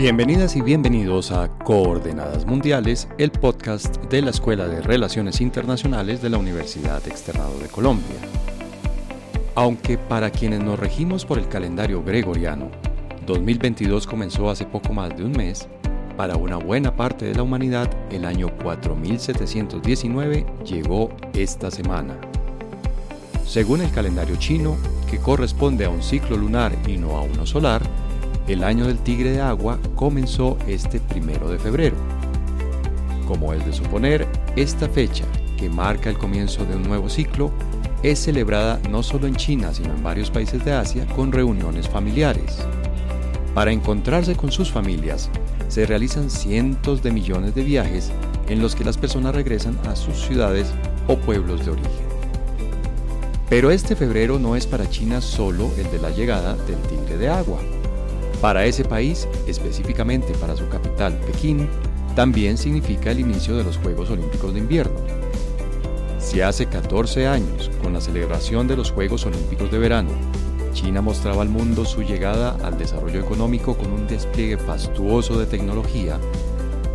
Bienvenidas y bienvenidos a Coordenadas Mundiales, el podcast de la Escuela de Relaciones Internacionales de la Universidad Externado de Colombia. Aunque para quienes nos regimos por el calendario gregoriano, 2022 comenzó hace poco más de un mes, para una buena parte de la humanidad el año 4719 llegó esta semana. Según el calendario chino, que corresponde a un ciclo lunar y no a uno solar, el año del tigre de agua comenzó este primero de febrero. Como es de suponer, esta fecha, que marca el comienzo de un nuevo ciclo, es celebrada no solo en China, sino en varios países de Asia con reuniones familiares. Para encontrarse con sus familias, se realizan cientos de millones de viajes en los que las personas regresan a sus ciudades o pueblos de origen. Pero este febrero no es para China solo el de la llegada del tigre de agua. Para ese país, específicamente para su capital, Pekín, también significa el inicio de los Juegos Olímpicos de Invierno. Si hace 14 años, con la celebración de los Juegos Olímpicos de Verano, China mostraba al mundo su llegada al desarrollo económico con un despliegue fastuoso de tecnología,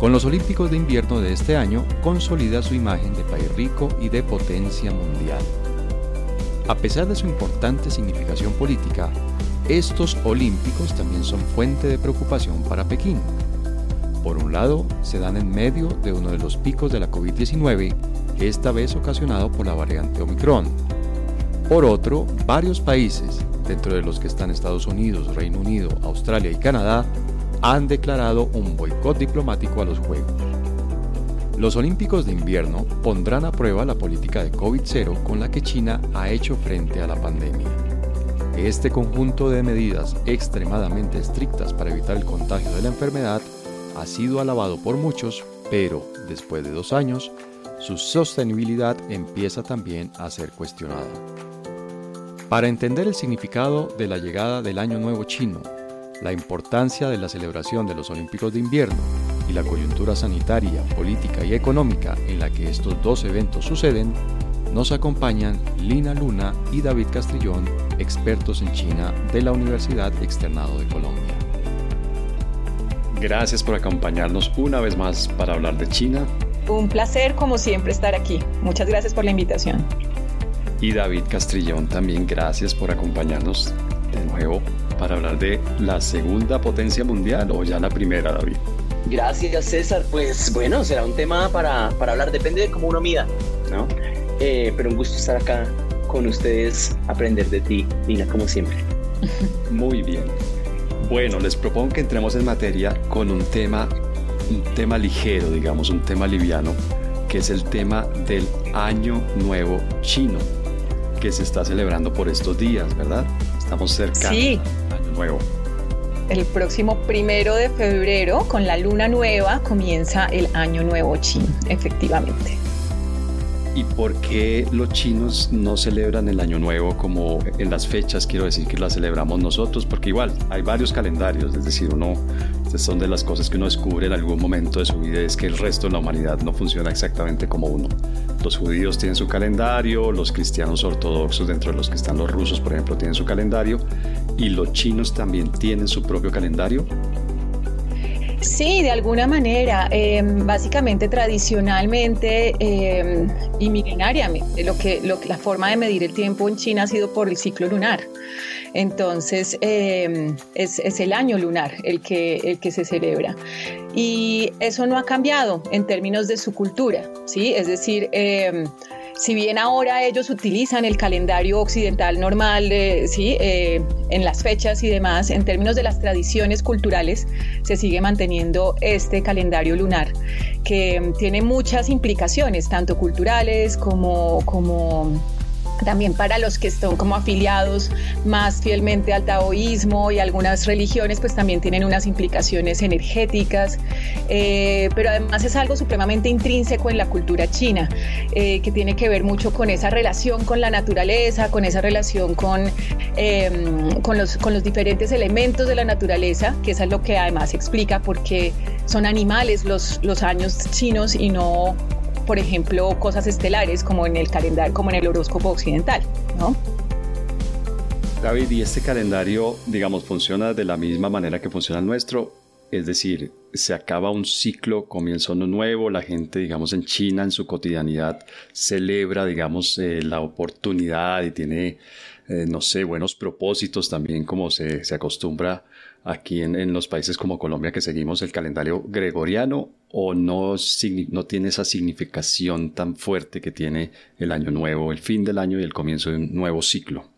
con los Olímpicos de Invierno de este año consolida su imagen de país rico y de potencia mundial. A pesar de su importante significación política, estos olímpicos también son fuente de preocupación para Pekín. Por un lado, se dan en medio de uno de los picos de la COVID-19, esta vez ocasionado por la variante Omicron. Por otro, varios países, dentro de los que están Estados Unidos, Reino Unido, Australia y Canadá, han declarado un boicot diplomático a los Juegos. Los Olímpicos de invierno pondrán a prueba la política de COVID-0 con la que China ha hecho frente a la pandemia. Este conjunto de medidas extremadamente estrictas para evitar el contagio de la enfermedad ha sido alabado por muchos, pero después de dos años, su sostenibilidad empieza también a ser cuestionada. Para entender el significado de la llegada del Año Nuevo chino, la importancia de la celebración de los Olímpicos de invierno y la coyuntura sanitaria, política y económica en la que estos dos eventos suceden, nos acompañan Lina Luna y David Castrillón, expertos en China de la Universidad Externado de Colombia. Gracias por acompañarnos una vez más para hablar de China. Un placer, como siempre, estar aquí. Muchas gracias por la invitación. Y David Castrillón, también gracias por acompañarnos de nuevo para hablar de la segunda potencia mundial o ya la primera, David. Gracias, César. Pues bueno, será un tema para, para hablar, depende de cómo uno mida, ¿no? Eh, pero un gusto estar acá con ustedes, aprender de ti, Lina, como siempre. Muy bien. Bueno, les propongo que entremos en materia con un tema, un tema ligero, digamos, un tema liviano, que es el tema del Año Nuevo Chino, que se está celebrando por estos días, ¿verdad? Estamos cerca sí. Año Nuevo. El próximo primero de febrero, con la luna nueva, comienza el Año Nuevo Chino, efectivamente. ¿Y por qué los chinos no celebran el Año Nuevo como en las fechas, quiero decir que las celebramos nosotros? Porque igual hay varios calendarios, es decir, uno, son de las cosas que uno descubre en algún momento de su vida, es que el resto de la humanidad no funciona exactamente como uno. Los judíos tienen su calendario, los cristianos ortodoxos, dentro de los que están los rusos, por ejemplo, tienen su calendario, y los chinos también tienen su propio calendario. Sí, de alguna manera, em, básicamente tradicionalmente em, y milenariamente, lo que, la forma de medir el tiempo en China ha sido por el ciclo lunar. Entonces, em, es, es, el año lunar el que, el que se celebra. Y eso no ha cambiado en términos de su cultura, ¿sí? Es decir, si bien ahora ellos utilizan el calendario occidental normal, ¿sí? Eh, en las fechas y demás, en términos de las tradiciones culturales, se sigue manteniendo este calendario lunar, que tiene muchas implicaciones, tanto culturales como, como también para los que están como afiliados más fielmente al taoísmo y algunas religiones, pues también tienen unas implicaciones energéticas, eh, pero además es algo supremamente intrínseco en la cultura china, eh, que tiene que ver mucho con esa relación con la naturaleza, con esa relación con, em, con, los, con los diferentes elementos de la naturaleza, que eso es lo que además explica por qué son animales los, los años chinos y no por ejemplo, cosas estelares como en el calendario, como en el horóscopo occidental, ¿no? David, ¿y este calendario, digamos, funciona de la misma manera que funciona nuestro? Es decir, se acaba un ciclo, comienza uno nuevo, la gente, digamos, en China, en su cotidianidad, celebra, digamos, eh, la oportunidad y tiene, eh, no sé, buenos propósitos también, como se, se acostumbra aquí en, en, los países como Colombia, que seguimos el calendario gregoriano, o no, no tiene esa significación tan fuerte que tiene el año nuevo, el fin del año y el comienzo de un nuevo ciclo.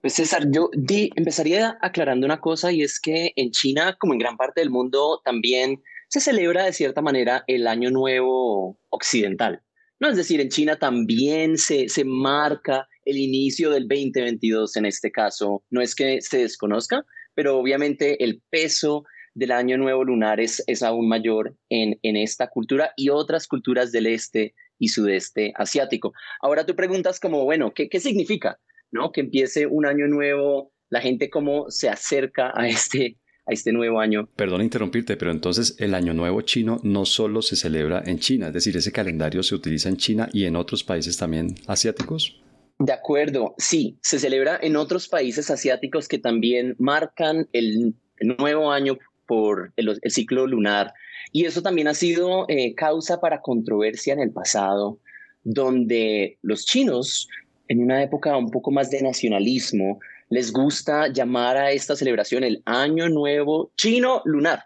Pues César, yo empezaría aclarando una cosa y es que en China, como en gran parte del mundo, también se celebra de cierta manera el Año Nuevo Occidental. ¿No? Es decir, en China también se, se marca el inicio del 2022 en este caso. No es que se desconozca, pero obviamente el peso del Año Nuevo Lunar es, es aún mayor en, en esta cultura y otras culturas del este y sudeste asiático. Ahora tú preguntas como, bueno, ¿qué, qué significa? ¿no? Que empiece un año nuevo, la gente cómo se acerca a este, a este nuevo año. Perdón interrumpirte, pero entonces el año nuevo chino no solo se celebra en China, es decir, ese calendario se utiliza en China y en otros países también asiáticos. De acuerdo, sí, se celebra en otros países asiáticos que también marcan el, nuevo año por el, ciclo lunar. Y eso también ha sido eh, causa para controversia en el pasado, donde los chinos en una época un poco más de nacionalismo, les gusta llamar a esta celebración el Año Nuevo Chino Lunar.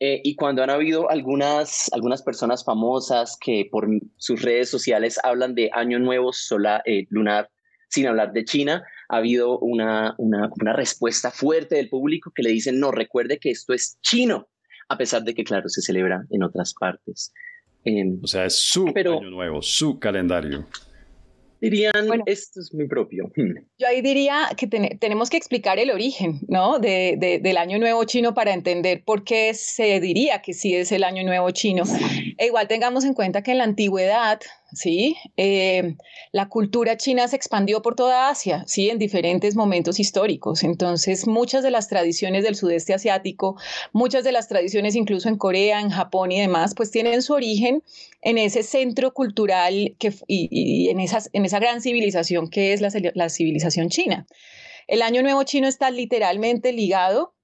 Eh, y cuando han habido algunas, algunas personas famosas que por sus redes sociales hablan de Año Nuevo solar, eh, Lunar sin hablar de China, ha habido una, una, una, respuesta fuerte del público que le dicen, no, recuerde que esto es chino, a pesar de que, claro, se celebra en otras partes. o sea, es su Año Nuevo, su calendario dirían, esto es muy propio. Yo ahí diría que tenemos que explicar el origen, ¿no? De, del Año Nuevo Chino para entender por qué se diría que sí es el Año Nuevo Chino. E igual tengamos en cuenta que en la antigüedad, ¿sí? Eh, la cultura china se expandió por toda Asia, ¿sí? En diferentes momentos históricos. Entonces, muchas de las tradiciones del sudeste asiático, muchas de las tradiciones incluso en Corea, en Japón y demás, pues tienen su origen en ese centro cultural que, y, en, esas, en esa gran civilización que es la, la civilización china. El Año Nuevo chino está literalmente ligado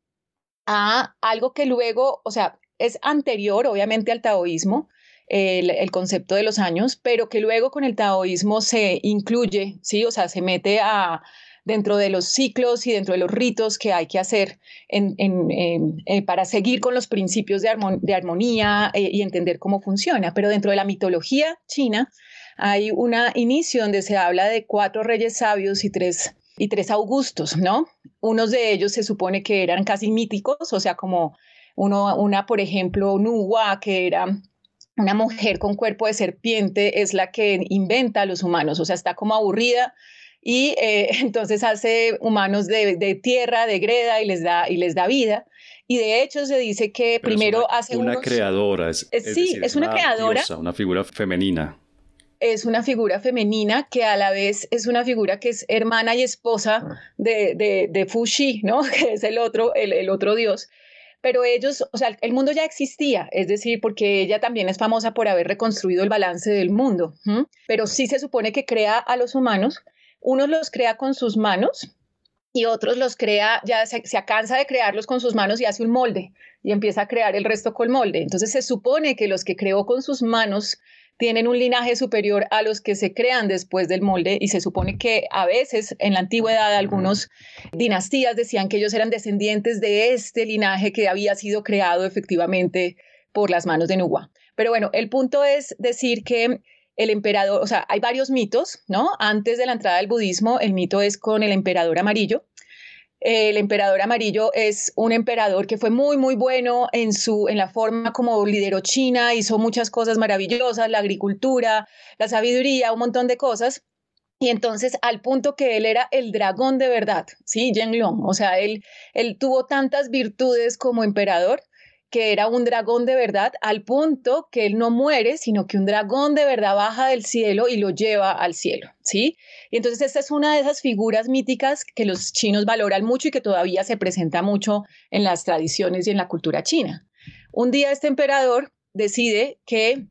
a algo que luego, o sea, es anterior, obviamente, al taoísmo, el, concepto de los años, pero que luego con el taoísmo se incluye, ¿sí? O sea, se mete a, dentro de los ciclos y dentro de los ritos que hay que hacer eh, para seguir con los principios de, armonía eh, y entender cómo funciona. Pero dentro de la mitología china hay un inicio donde se habla de cuatro reyes sabios y tres y tres augustos, ¿no? Unos de ellos se supone que eran casi míticos, o sea, como una, por ejemplo, Nuwa, que era una mujer con cuerpo de serpiente es la que inventa a los humanos, o sea, está como aburrida y eh, entonces hace humanos de, tierra, de greda y les da, y les da vida. Y de hecho se dice que primero hace una creadora, es, sí, es una, creadora, una figura femenina. Es una figura femenina que a la vez es una figura que es hermana y esposa ah. de, de, de Fuxi, ¿no? Que es el otro, el, el otro dios pero ellos, o sea, el mundo ya existía, es decir, porque ella también es famosa por haber reconstruido el balance del mundo, pero sí se supone que crea a los humanos, unos los crea con sus manos y otros los crea, ya se, cansa de crearlos con sus manos y hace un molde y empieza a crear el resto con molde. Entonces se supone que los que creó con sus manos tienen un linaje superior a los que se crean después del molde y se supone que a veces en la antigüedad algunos dinastías decían que ellos eran descendientes de este linaje que había sido creado efectivamente por las manos de Nuwa. Pero bueno, el punto es decir que el emperador, o sea, hay varios mitos, ¿no? Antes de la entrada del budismo, el mito es con el emperador amarillo, el emperador amarillo es un emperador que fue muy, muy bueno en, su, en la forma como lideró China, hizo muchas cosas maravillosas, la agricultura, la sabiduría, un montón de cosas. Y entonces, al punto que él era el dragón de verdad, ¿sí? Long, O sea, él, él tuvo tantas virtudes como emperador que era un dragón de verdad, al punto que él no muere, sino que un dragón de verdad baja del cielo y lo lleva al cielo, ¿sí? Y entonces esta es una de esas figuras míticas que los chinos valoran mucho y que todavía se presenta mucho en las tradiciones y en la cultura china. Un día este emperador decide que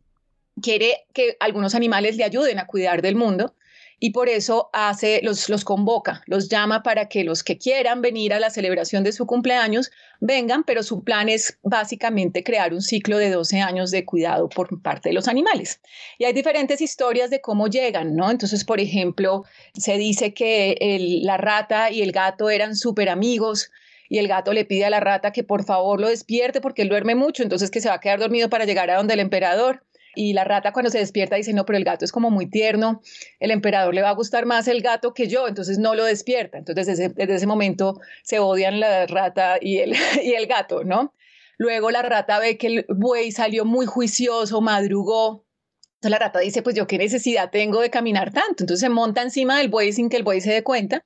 quiere que algunos animales le ayuden a cuidar del mundo y por eso hace, los, los convoca, los llama para que los que quieran venir a la celebración de su cumpleaños vengan, pero su plan es básicamente crear un ciclo de 12 años de cuidado por parte de los animales. Y hay diferentes historias de cómo llegan, ¿no? Entonces, por ejemplo, se dice que la rata y el gato eran súper amigos, y el gato le pide a la rata que por favor lo despierte porque él duerme mucho, entonces que se va a quedar dormido para llegar a donde el emperador. Y la rata cuando se despierta dice, no, pero el gato es como muy tierno, el emperador le va a gustar más el gato que yo, entonces no lo despierta. Entonces desde, ese momento se odian la rata y el, y el gato, ¿no? Luego la rata ve que el buey salió muy juicioso, madrugó, entonces la rata dice, pues yo qué necesidad tengo de caminar tanto. Entonces se monta encima del buey sin que el buey se dé cuenta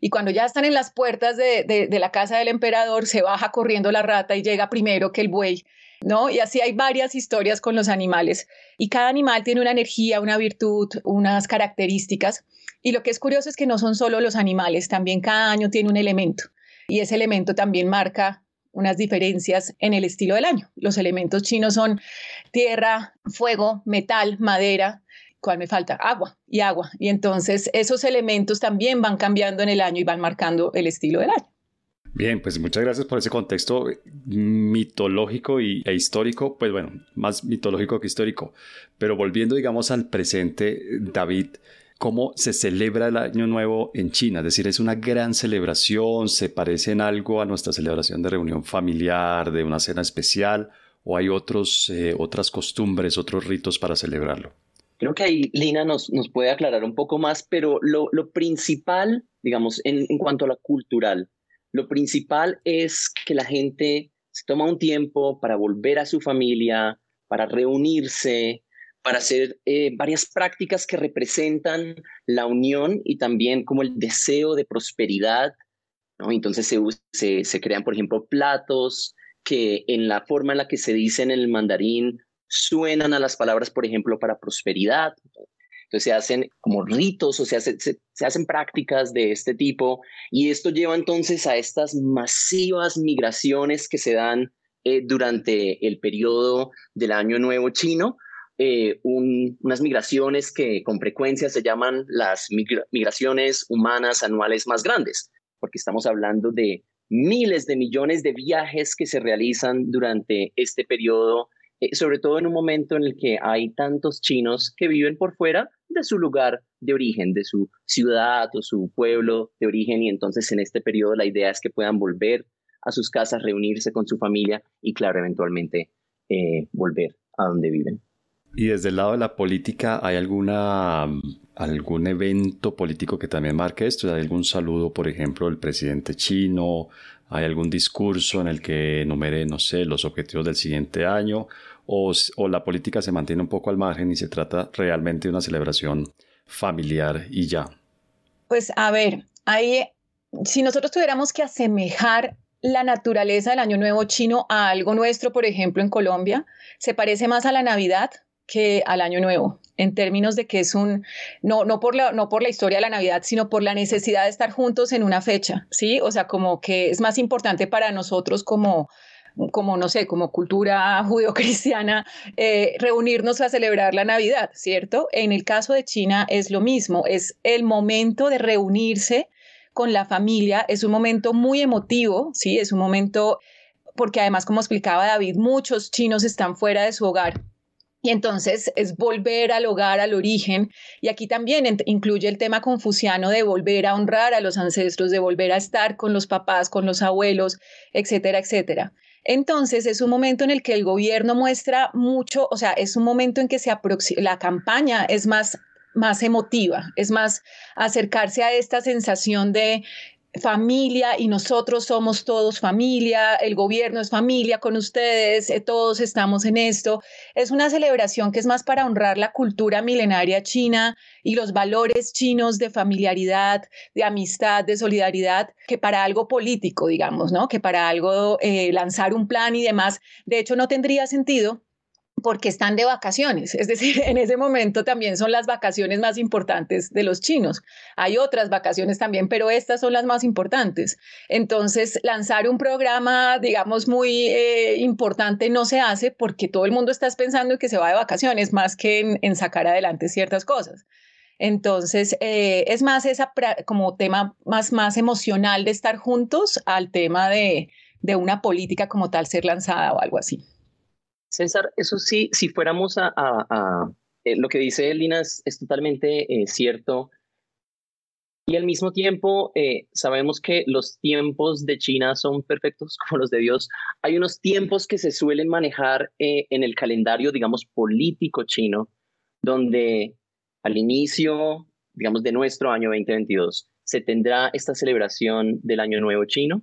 y cuando ya están en las puertas de, la casa del emperador, se baja corriendo la rata y llega primero que el buey. ¿No? Y así hay varias historias con los animales. Y cada animal tiene una energía, una virtud, unas características. Y lo que es curioso es que no son solo los animales, también cada año tiene un elemento. Y ese elemento también marca unas diferencias en el estilo del año. Los elementos chinos son tierra, fuego, metal, madera, ¿cuál me falta? Agua y agua. Y entonces esos elementos también van cambiando en el año y van marcando el estilo del año. Bien, pues muchas gracias por ese contexto mitológico y, e histórico, pues bueno, más mitológico que histórico. Pero volviendo, digamos, al presente, David, ¿cómo se celebra el Año Nuevo en China? Es decir, ¿es una gran celebración? ¿Se parece en algo a nuestra celebración de reunión familiar, de una cena especial? ¿O hay otros, eh, otras costumbres, otros ritos para celebrarlo? Creo que ahí Lina nos, nos puede aclarar un poco más, pero lo, lo principal, digamos, en, en cuanto a lo cultural, lo principal es que la gente se toma un tiempo para volver a su familia, para reunirse, para hacer eh, varias prácticas que representan la unión y también como el deseo de prosperidad. ¿no? Entonces se, se, se, crean, por ejemplo, platos que en la forma en la que se dice en el mandarín suenan a las palabras, por ejemplo, para prosperidad. Entonces se hacen como ritos o sea, se, hacen prácticas de este tipo y esto lleva entonces a estas masivas migraciones que se dan eh, durante el periodo del Año Nuevo chino, eh, unas migraciones que con frecuencia se llaman las migraciones humanas anuales más grandes, porque estamos hablando de miles de millones de viajes que se realizan durante este periodo eh, sobre todo en un momento en el que hay tantos chinos que viven por fuera de su lugar de origen, de su ciudad o su pueblo de origen y entonces en este periodo la idea es que puedan volver a sus casas, reunirse con su familia y claro, eventualmente eh, volver a donde viven. Y desde el lado de la política, ¿hay alguna, algún evento político que también marque esto? ¿Hay algún saludo, por ejemplo, del presidente chino? ¿Hay algún discurso en el que enumere, no sé, los objetivos del siguiente año? O, la política se mantiene un poco al margen y se trata realmente de una celebración familiar y ya? Pues a ver, ahí, si nosotros tuviéramos que asemejar la naturaleza del Año Nuevo chino a algo nuestro, por ejemplo, en Colombia, se parece más a la Navidad que al Año Nuevo, en términos de que es un, no, no, por la, no por la historia de la Navidad, sino por la necesidad de estar juntos en una fecha, ¿sí? O sea, como que es más importante para nosotros como como no sé, como cultura judio-cristiana, eh, reunirnos a celebrar la Navidad, ¿cierto? En el caso de China es lo mismo, es el momento de reunirse con la familia, es un momento muy emotivo, ¿sí? Es un momento, porque además, como explicaba David, muchos chinos están fuera de su hogar y entonces es volver al hogar, al origen. Y aquí también incluye el tema confuciano de volver a honrar a los ancestros, de volver a estar con los papás, con los abuelos, etcétera, etcétera. Entonces es un momento en el que el gobierno muestra mucho, o sea, es un momento en que se la campaña es más más emotiva, es más acercarse a esta sensación de familia y nosotros somos todos familia, el gobierno es familia con ustedes, eh, todos estamos en esto. Es una celebración que es más para honrar la cultura milenaria china y los valores chinos de familiaridad, de amistad, de solidaridad, que para algo político, digamos, ¿no? Que para algo eh, lanzar un plan y demás. De hecho, no tendría sentido porque están de vacaciones. Es decir, en ese momento también son las vacaciones más importantes de los chinos. Hay otras vacaciones también, pero estas son las más importantes. Entonces, lanzar un programa, digamos, muy eh, importante no se hace porque todo el mundo está pensando que se va de vacaciones más que en, sacar adelante ciertas cosas. Entonces, eh, es más esa como tema más, más emocional de estar juntos al tema de, de una política como tal ser lanzada o algo así. César, eso sí, si fuéramos a, eh, lo que dice Lina es, totalmente eh, cierto. Y al mismo tiempo, eh, sabemos que los tiempos de China son perfectos como los de Dios. Hay unos tiempos que se suelen manejar en el calendario, digamos, político chino, donde al inicio, digamos, de nuestro año 2022, se tendrá esta celebración del Año Nuevo chino.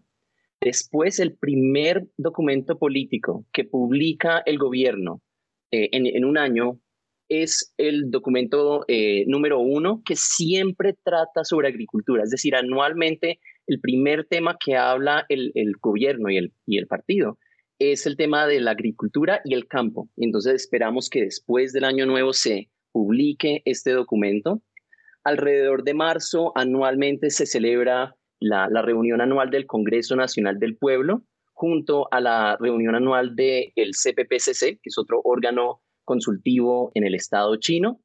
Después, el primer documento político que publica el gobierno en, en, un año es el documento eh, número uno que siempre trata sobre agricultura. Es decir, anualmente el primer tema que habla el, gobierno y el, y el partido es el tema de la agricultura y el campo. Entonces esperamos que después del año nuevo se publique este documento. Alrededor de marzo anualmente se celebra la, reunión anual del Congreso Nacional del Pueblo junto a la reunión anual del CPPCC, que es otro órgano consultivo en el Estado chino.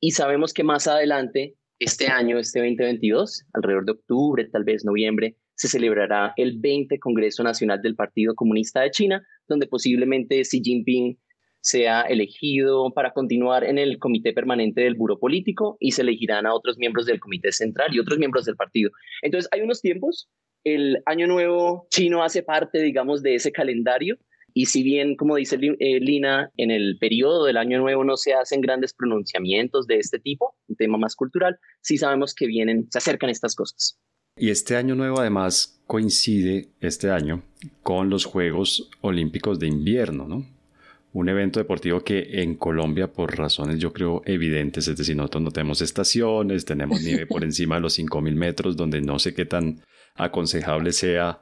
Y sabemos que más adelante, este año, este 2022, alrededor de octubre, tal vez noviembre, se celebrará el 20 Congreso Nacional del Partido Comunista de China, donde posiblemente Xi Jinping sea elegido para continuar en el comité permanente del Buró Político y se elegirán a otros miembros del comité central y otros miembros del partido. Entonces, hay unos tiempos. El Año Nuevo chino hace parte, digamos, de ese calendario y si bien, como dice eh, Lina, en el periodo del Año Nuevo no se hacen grandes pronunciamientos de este tipo, un tema más cultural, sí sabemos que vienen, se acercan estas cosas. Y este Año Nuevo además coincide este año con los Juegos Olímpicos de Invierno, ¿no? Un evento deportivo que en Colombia, por razones yo creo evidentes, es decir, nosotros no tenemos estaciones, tenemos nieve por encima de los 5.000 metros, donde no sé qué tan aconsejable sea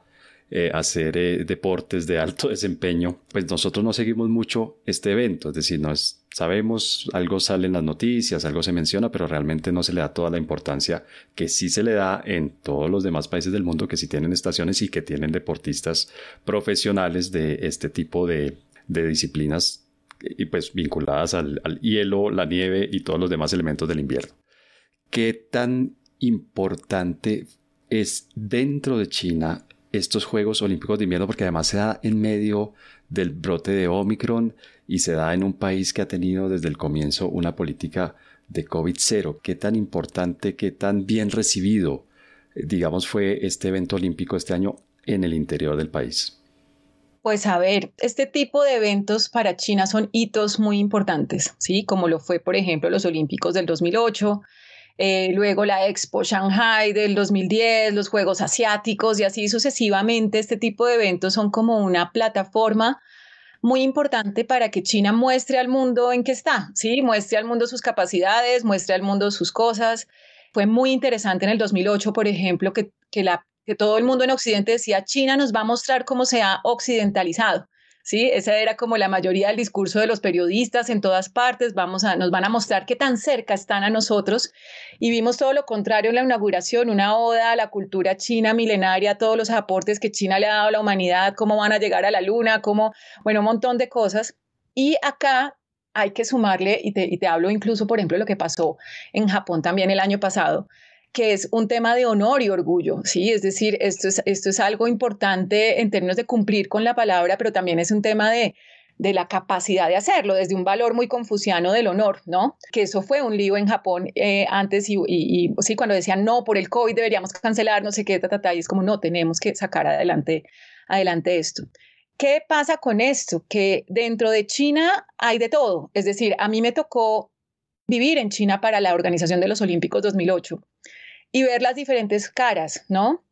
eh, hacer eh, deportes de alto desempeño, pues nosotros no seguimos mucho este evento, es decir, no sabemos, algo sale en las noticias, algo se menciona, pero realmente no se le da toda la importancia que sí se le da en todos los demás países del mundo que sí tienen estaciones y que tienen deportistas profesionales de este tipo de, disciplinas y pues vinculadas al, hielo, la nieve y todos los demás elementos del invierno. ¿Qué tan importante es dentro de China estos Juegos Olímpicos de Invierno porque además se da en medio del brote de Omicron y se da en un país que ha tenido desde el comienzo una política de COVID-0. ¿Qué tan importante, qué tan bien recibido, eh, digamos, fue este evento olímpico este año en el interior del país? Pues a ver, este tipo de eventos para China son hitos muy importantes, ¿sí? Como lo fue, por ejemplo, los Olímpicos del 2008, eh, luego la Expo Shanghai del 2010, los Juegos Asiáticos y así sucesivamente. Este tipo de eventos son como una plataforma muy importante para que China muestre al mundo en qué está, ¿sí? Muestre al mundo sus capacidades, muestre al mundo sus cosas. Fue muy interesante en el 2008, por ejemplo, que, que, la, que todo el mundo en Occidente decía, China nos va a mostrar cómo se ha occidentalizado. ¿sí? Esa era como la mayoría del discurso de los periodistas en todas partes, vamos a, nos van a mostrar qué tan cerca están a nosotros y vimos todo lo contrario en la inauguración, una oda a la cultura china milenaria, todos los aportes que China le ha dado a la humanidad, cómo van a llegar a la luna, cómo, bueno, un montón de cosas. Y acá hay que sumarle, y te, y te hablo incluso, por ejemplo, lo que pasó en Japón también el año pasado, que es un tema de honor y orgullo, ¿sí? Es decir, esto es, esto es algo importante en términos de cumplir con la palabra, pero también es un tema de, de la capacidad de hacerlo, desde un valor muy confuciano del honor, ¿no? Que eso fue un lío en Japón eh, antes y, sí, cuando decían, no, por el COVID deberíamos cancelar, no sé qué, ta, y es como, no, tenemos que sacar adelante, adelante esto. ¿Qué pasa con esto? Que dentro de China hay de todo, es decir, a mí me tocó vivir en China para la Organización de los Olímpicos 2008 y ver las diferentes caras, ¿no?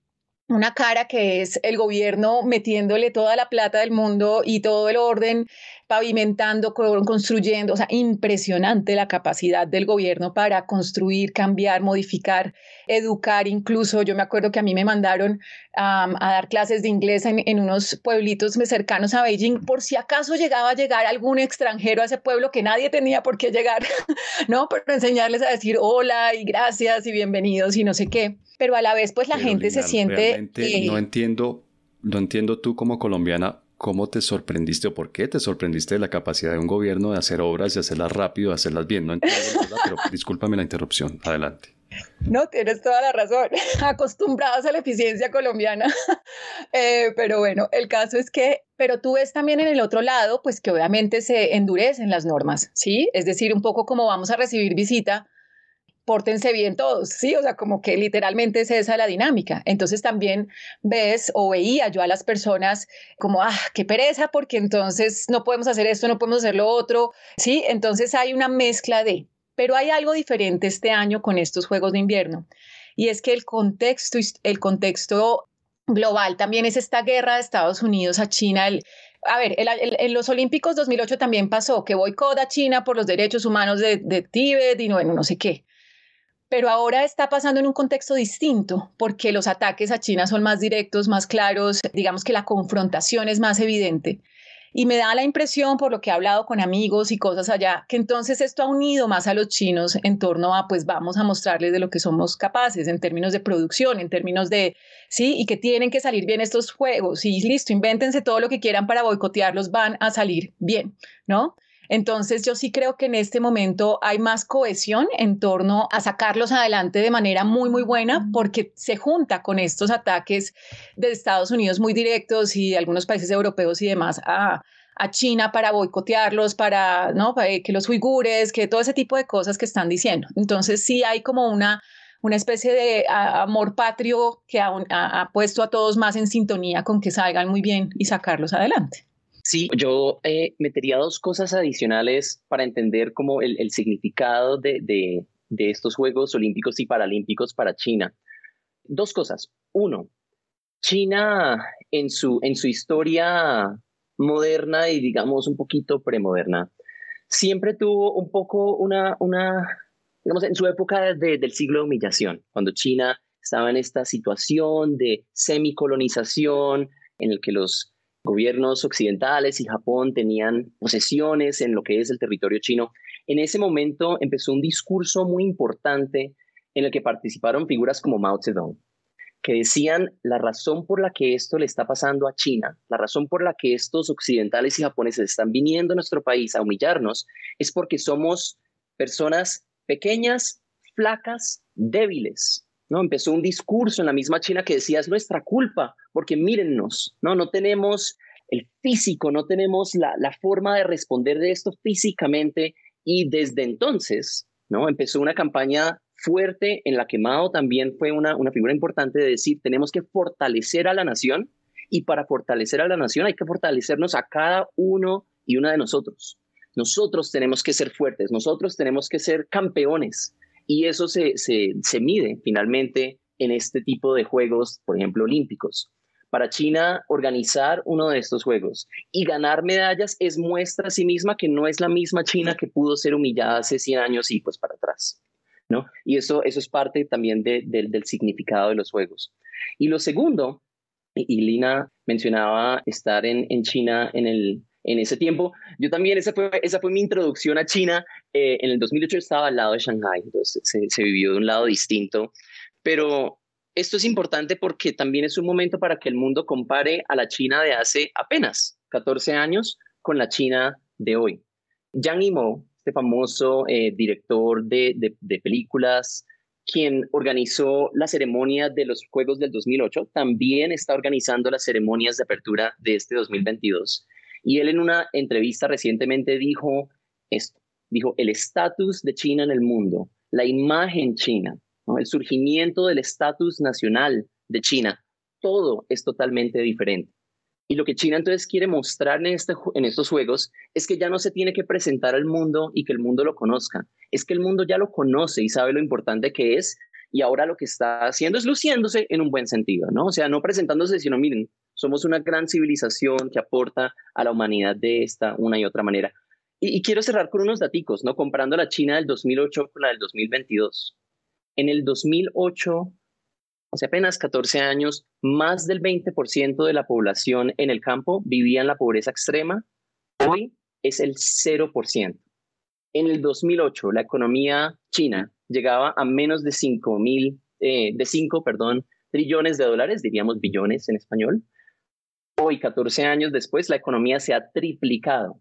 Una cara que es el gobierno metiéndole toda la plata del mundo y todo el orden pavimentando, construyendo, o sea, impresionante la capacidad del gobierno para construir, cambiar, modificar, educar, incluso yo me acuerdo que a mí me mandaron a dar clases de inglés en, unos pueblitos cercanos a Beijing, por si acaso llegaba a llegar algún extranjero a ese pueblo que nadie tenía por qué llegar, ¿no? Pero enseñarles a decir hola y gracias y bienvenidos y no sé qué. Pero a la vez, pues la gente se siente... No entiendo, no entiendo tú como colombiana ¿cómo te sorprendiste o por qué te sorprendiste de la capacidad de un gobierno de hacer obras y hacerlas rápido, hacerlas bien? No entiendo, pero discúlpame la interrupción. Adelante. No, tienes toda la razón. Acostumbrados a la eficiencia colombiana. Eh, pero bueno, el caso es que, pero tú ves también en el otro lado, pues que obviamente se endurecen las normas, ¿sí? Es decir, un poco como vamos a recibir visita, pórtense bien todos, ¿sí? O sea, como que literalmente es esa la dinámica. Entonces también ves o veía yo a las personas como, ah, qué pereza, porque entonces no podemos hacer esto, no podemos hacer lo otro, ¿sí? Entonces hay una mezcla de, pero hay algo diferente este año con estos Juegos de Invierno y es que el contexto, el contexto global también es esta guerra de Estados Unidos a China. a ver, en los Olímpicos 2008 también pasó que boicot a China por los derechos humanos de, de Tíbet y no, no sé qué. Pero ahora está pasando en un contexto distinto porque los ataques a China son más directos, más claros, digamos que la confrontación es más evidente. Y me da la impresión, por lo que he hablado con amigos y cosas allá, que entonces esto ha unido más a los chinos en torno a, pues vamos a mostrarles de lo que somos capaces en términos de producción, en términos de, sí, y que tienen que salir bien estos juegos. Y listo, invéntense todo lo que quieran para boicotearlos, van a salir bien, ¿no? Entonces yo sí creo que en este momento hay más cohesión en torno a sacarlos adelante de manera muy, muy buena porque se junta con estos ataques de Estados Unidos muy directos y de algunos países europeos y demás a, China para boicotearlos, para ¿no? que los uigures, que todo ese tipo de cosas que están diciendo. Entonces sí hay como una, una especie de amor patrio que ha, ha puesto a todos más en sintonía con que salgan muy bien y sacarlos adelante. Sí, yo eh, metería dos cosas adicionales para entender como el, significado de, de, estos Juegos Olímpicos y Paralímpicos para China. Dos cosas. Uno, China en su, en su historia moderna y digamos un poquito premoderna, siempre tuvo un poco una, una digamos, en su época del siglo de humillación, cuando China estaba en esta situación de semicolonización en el que los gobiernos occidentales y Japón tenían posesiones en lo que es el territorio chino, en ese momento empezó un discurso muy importante en el que participaron figuras como Mao Zedong, que decían la razón por la que esto le está pasando a China, la razón por la que estos occidentales y japoneses están viniendo a nuestro país a humillarnos, es porque somos personas pequeñas, flacas, débiles, ¿no? Empezó un discurso en la misma China que decía, es nuestra culpa, porque mírennos, ¿no? No tenemos el físico, no tenemos la, forma de responder de esto físicamente y desde entonces, ¿no? Empezó una campaña fuerte en la que Mao también fue una, una figura importante de decir, tenemos que fortalecer a la nación y para fortalecer a la nación hay que fortalecernos a cada uno y una de nosotros. Nosotros tenemos que ser fuertes, nosotros tenemos que ser campeones, y eso se, se, mide finalmente en este tipo de juegos, por ejemplo, olímpicos. Para China, organizar uno de estos juegos y ganar medallas es muestra a sí misma que no es la misma China que pudo ser humillada hace 100 años y pues para atrás. ¿no? Y eso, eso es parte también del significado de los juegos. Y lo segundo, y Lina mencionaba estar en, en China en el, en ese tiempo. Yo también, esa fue, esa fue mi introducción a China. Eh, en el 2008 estaba al lado de Shanghai, entonces se, vivió de un lado distinto. Pero esto es importante porque también es un momento para que el mundo compare a la China de hace apenas 14 años con la China de hoy. Yang Yimou, este famoso eh, director de, de, de películas, quien organizó la ceremonia de los Juegos del 2008, también está organizando las ceremonias de apertura de este 2022. Y él en una entrevista recientemente dijo esto, dijo, el estatus de China en el mundo, la imagen china, el surgimiento del estatus nacional de China, todo es totalmente diferente. Y lo que China entonces quiere mostrar en, este, en estos juegos es que ya no se tiene que presentar al mundo y que el mundo lo conozca. Es que el mundo ya lo conoce y sabe lo importante que es y ahora lo que está haciendo es luciéndose en un buen sentido, ¿no? O sea, no presentándose, sino miren, somos una gran civilización que aporta a la humanidad de esta una y otra manera. Y, quiero cerrar con unos daticos, ¿no? Comparando la China del 2008 con la del 2022. En el 2008, hace apenas 14 años, más del 20% de la población en el campo vivía en la pobreza extrema. Hoy es el 0%. En el 2008, la economía china llegaba a menos de 5 mil, eh, de 5, perdón, trillones de dólares, diríamos billones en español. Hoy, 14 años después, la economía se ha triplicado.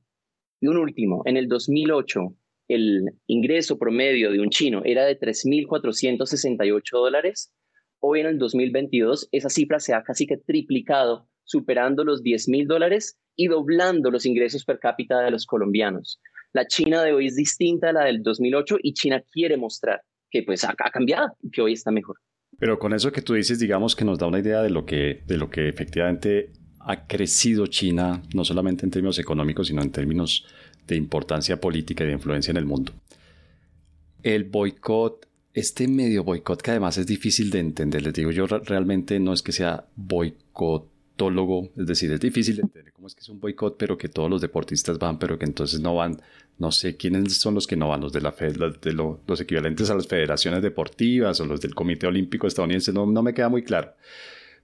Y un último, en el 2008, el ingreso promedio de un chino era de 3.468 dólares. Hoy, en el 2022, esa cifra se ha casi que triplicado, superando los 10.000 dólares y doblando los ingresos per cápita de los colombianos. La China de hoy es distinta a la del 2008 y China quiere mostrar que pues ha, cambiado y que hoy está mejor. Pero con eso que tú dices, digamos que nos da una idea de lo que, de lo que efectivamente ha crecido China, no solamente en términos económicos, sino en términos de importancia política y de influencia en el mundo. El boicot, este medio boicot que además es difícil de entender, les digo yo realmente no es que sea boicotólogo, es decir, es difícil de entender cómo es que es un boicot, pero que todos los deportistas van, pero que entonces no van, no sé quiénes son los que no van, los de la de los equivalentes a las federaciones deportivas o los del Comité Olímpico Estadounidense, no, no me queda muy claro.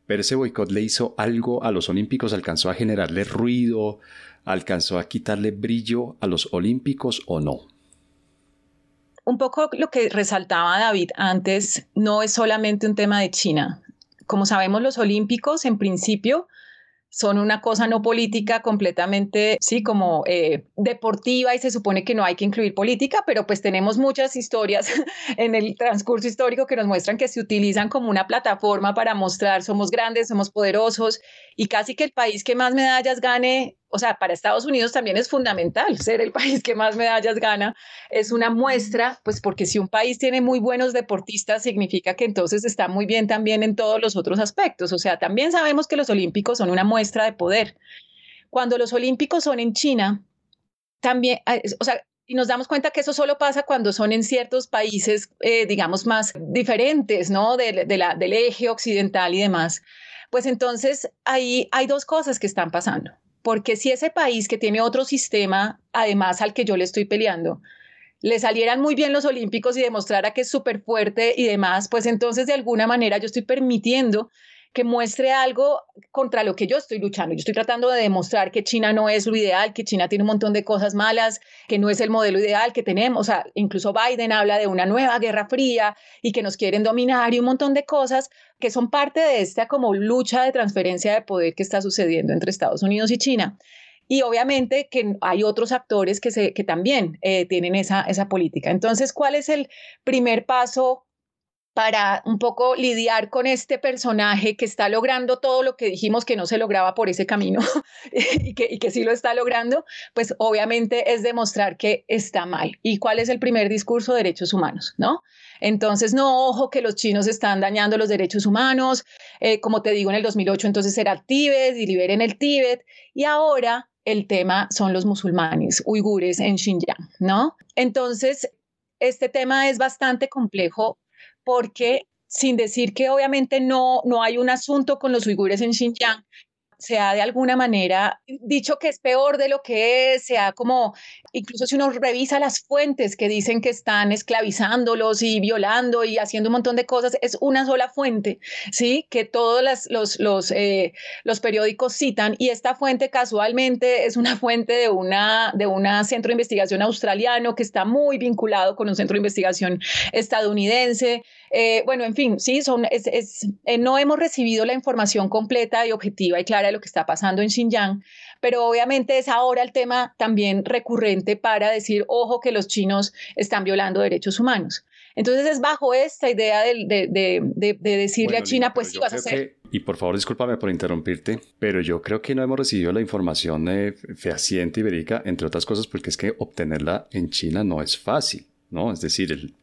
Pero ese boicot le hizo algo a los Olímpicos, alcanzó a generarle ruido, alcanzó a quitarle brillo a los Olímpicos o no. Un poco lo que resaltaba David antes, no es solamente un tema de China. Como sabemos, los Olímpicos en principio son una cosa no política completamente, sí, como eh, deportiva y se supone que no hay que incluir política, pero pues tenemos muchas historias en el transcurso histórico que nos muestran que se utilizan como una plataforma para mostrar somos grandes, somos poderosos y casi que el país que más medallas gane o sea, para Estados Unidos también es fundamental ser el país que más medallas gana. Es una muestra, pues porque si un país tiene muy buenos deportistas, significa que entonces está muy bien también en todos los otros aspectos. O sea, también sabemos que los Olímpicos son una muestra de poder. Cuando los Olímpicos son en China, también, ah, o sea, y nos damos cuenta que eso solo pasa cuando son en ciertos países, eh, digamos, más diferentes, ¿no? De, del eje occidental y demás. Pues entonces ahí hay dos cosas que están pasando porque si ese país que tiene otro sistema, además al que yo le estoy peleando, le salieran muy bien los olímpicos y demostrara que es súper fuerte y demás, pues entonces de alguna manera yo estoy permitiendo que muestre algo contra lo que yo estoy luchando. Yo estoy tratando de demostrar que China no es lo ideal, que China tiene un montón de cosas malas, que no es el modelo ideal que tenemos. O sea, incluso Biden habla de una nueva guerra fría y que nos quieren dominar y un montón de cosas que son parte de esta como lucha de transferencia de poder que está sucediendo entre Estados Unidos y China. Y obviamente que hay otros actores que, se, que también eh, tienen esa, esa política. Entonces, ¿cuál es el primer paso para un poco lidiar con este personaje que está logrando todo lo que dijimos que no se lograba por ese camino y, que, y sí lo está logrando, pues obviamente es demostrar que está mal. ¿Y cuál es el primer discurso? Derechos humanos, ¿no? Entonces, no, ojo que los chinos están dañando los derechos humanos, eh, como te digo, en el 2008 entonces era Tíbet y liberen el Tíbet, y ahora el tema son los musulmanes uigures en Xinjiang, ¿no? Entonces, este tema es bastante complejo porque sin decir que obviamente no, no hay un asunto con los uigures en Xinjiang, se ha de alguna manera dicho que es peor de lo que es, se ha como, incluso si uno revisa las fuentes que dicen que están esclavizándolos y violando y haciendo un montón de cosas, es una sola fuente, ¿sí? Que todos los, los, eh, los periódicos citan y esta fuente casualmente es una fuente de una, de una centro de investigación australiano que está muy vinculado con un centro de investigación estadounidense. Eh, bueno, en fin, sí, son, es, eh, no hemos recibido la información completa y objetiva y clara lo que está pasando en Xinjiang, pero obviamente es ahora el tema también recurrente para decir, ojo, que los chinos están violando derechos humanos. Entonces es bajo esta idea de, decirle a China, pues sí vas a hacer... y por favor, discúlpame por interrumpirte, pero yo creo que no hemos recibido la información eh, fehaciente y verídica, entre otras cosas, porque es que obtenerla en China no es fácil, ¿no? Es decir, el,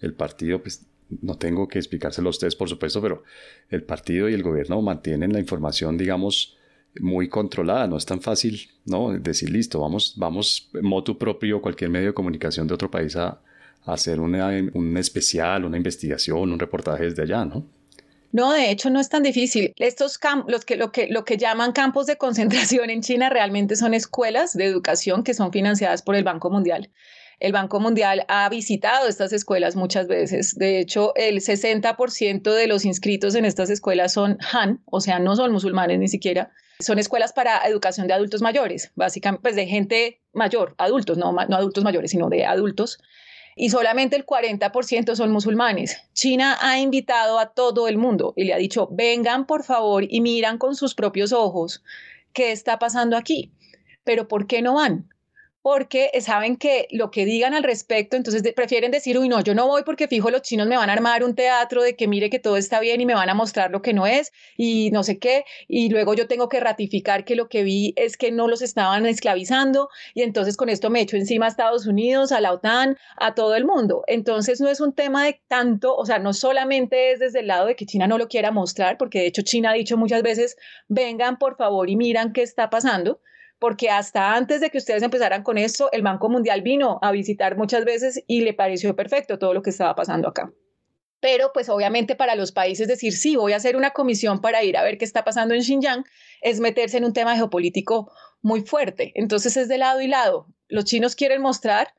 el partido pues, no tengo que explicárselo a ustedes, por supuesto, pero el partido y el gobierno mantienen la información, digamos, muy controlada. No es tan fácil, ¿no? Decir, listo, vamos, vamos, motu propio, cualquier medio de comunicación de otro país a, hacer una, un especial, una investigación, un reportaje desde allá, ¿no? No, de hecho no es tan difícil. Estos los que, lo, que, lo que llaman campos de concentración en China realmente son escuelas de educación que son financiadas por el Banco Mundial. El Banco Mundial ha visitado estas escuelas muchas veces. De hecho, el 60% de los inscritos en estas escuelas son Han, o sea, no son musulmanes ni siquiera. Son escuelas para educación de adultos mayores, básicamente, pues de gente mayor, adultos, no, no adultos mayores, sino de adultos. Y solamente el 40% son musulmanes. China ha invitado a todo el mundo y le ha dicho, vengan por favor y miran con sus propios ojos qué está pasando aquí. Pero ¿por qué no van? Porque saben que lo que digan al respecto, entonces prefieren decir, uy, no, yo no voy porque fijo los chinos me van a armar un teatro de que mire que todo está bien y me van a mostrar lo que no es y no sé qué, y luego yo tengo que ratificar que lo que vi es que no los estaban esclavizando y entonces con esto me echo encima a Estados Unidos, a la OTAN, a todo el mundo. Entonces no es un tema de tanto, o sea, no solamente es desde el lado de que China no lo quiera mostrar, porque de hecho China ha dicho muchas veces, vengan por favor y miran qué está pasando, porque hasta antes de que ustedes empezaran con esto, el Banco Mundial vino a visitar muchas veces y le pareció perfecto todo lo que estaba pasando acá. Pero pues obviamente para los países decir, sí, voy a hacer una comisión para ir a ver qué está pasando en Xinjiang, es meterse en un tema geopolítico muy fuerte. Entonces es de lado y lado. Los chinos quieren mostrar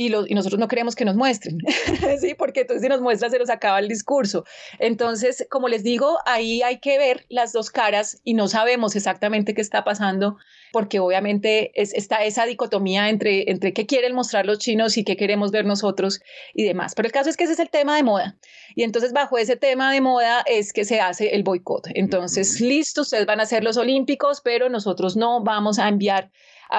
y, nosotros no queremos que nos muestren, ¿sí? Porque entonces si nos muestra se nos acaba el discurso. Entonces, como les digo, ahí hay que ver las dos caras y no sabemos exactamente qué está pasando, porque obviamente es, está esa dicotomía entre, entre qué quieren mostrar los chinos y qué queremos ver nosotros y demás. Pero el caso es que ese es el tema de moda. Y entonces bajo ese tema de moda es que se hace el boicot. Entonces, listo, ustedes van a hacer los olímpicos, pero nosotros no vamos a enviar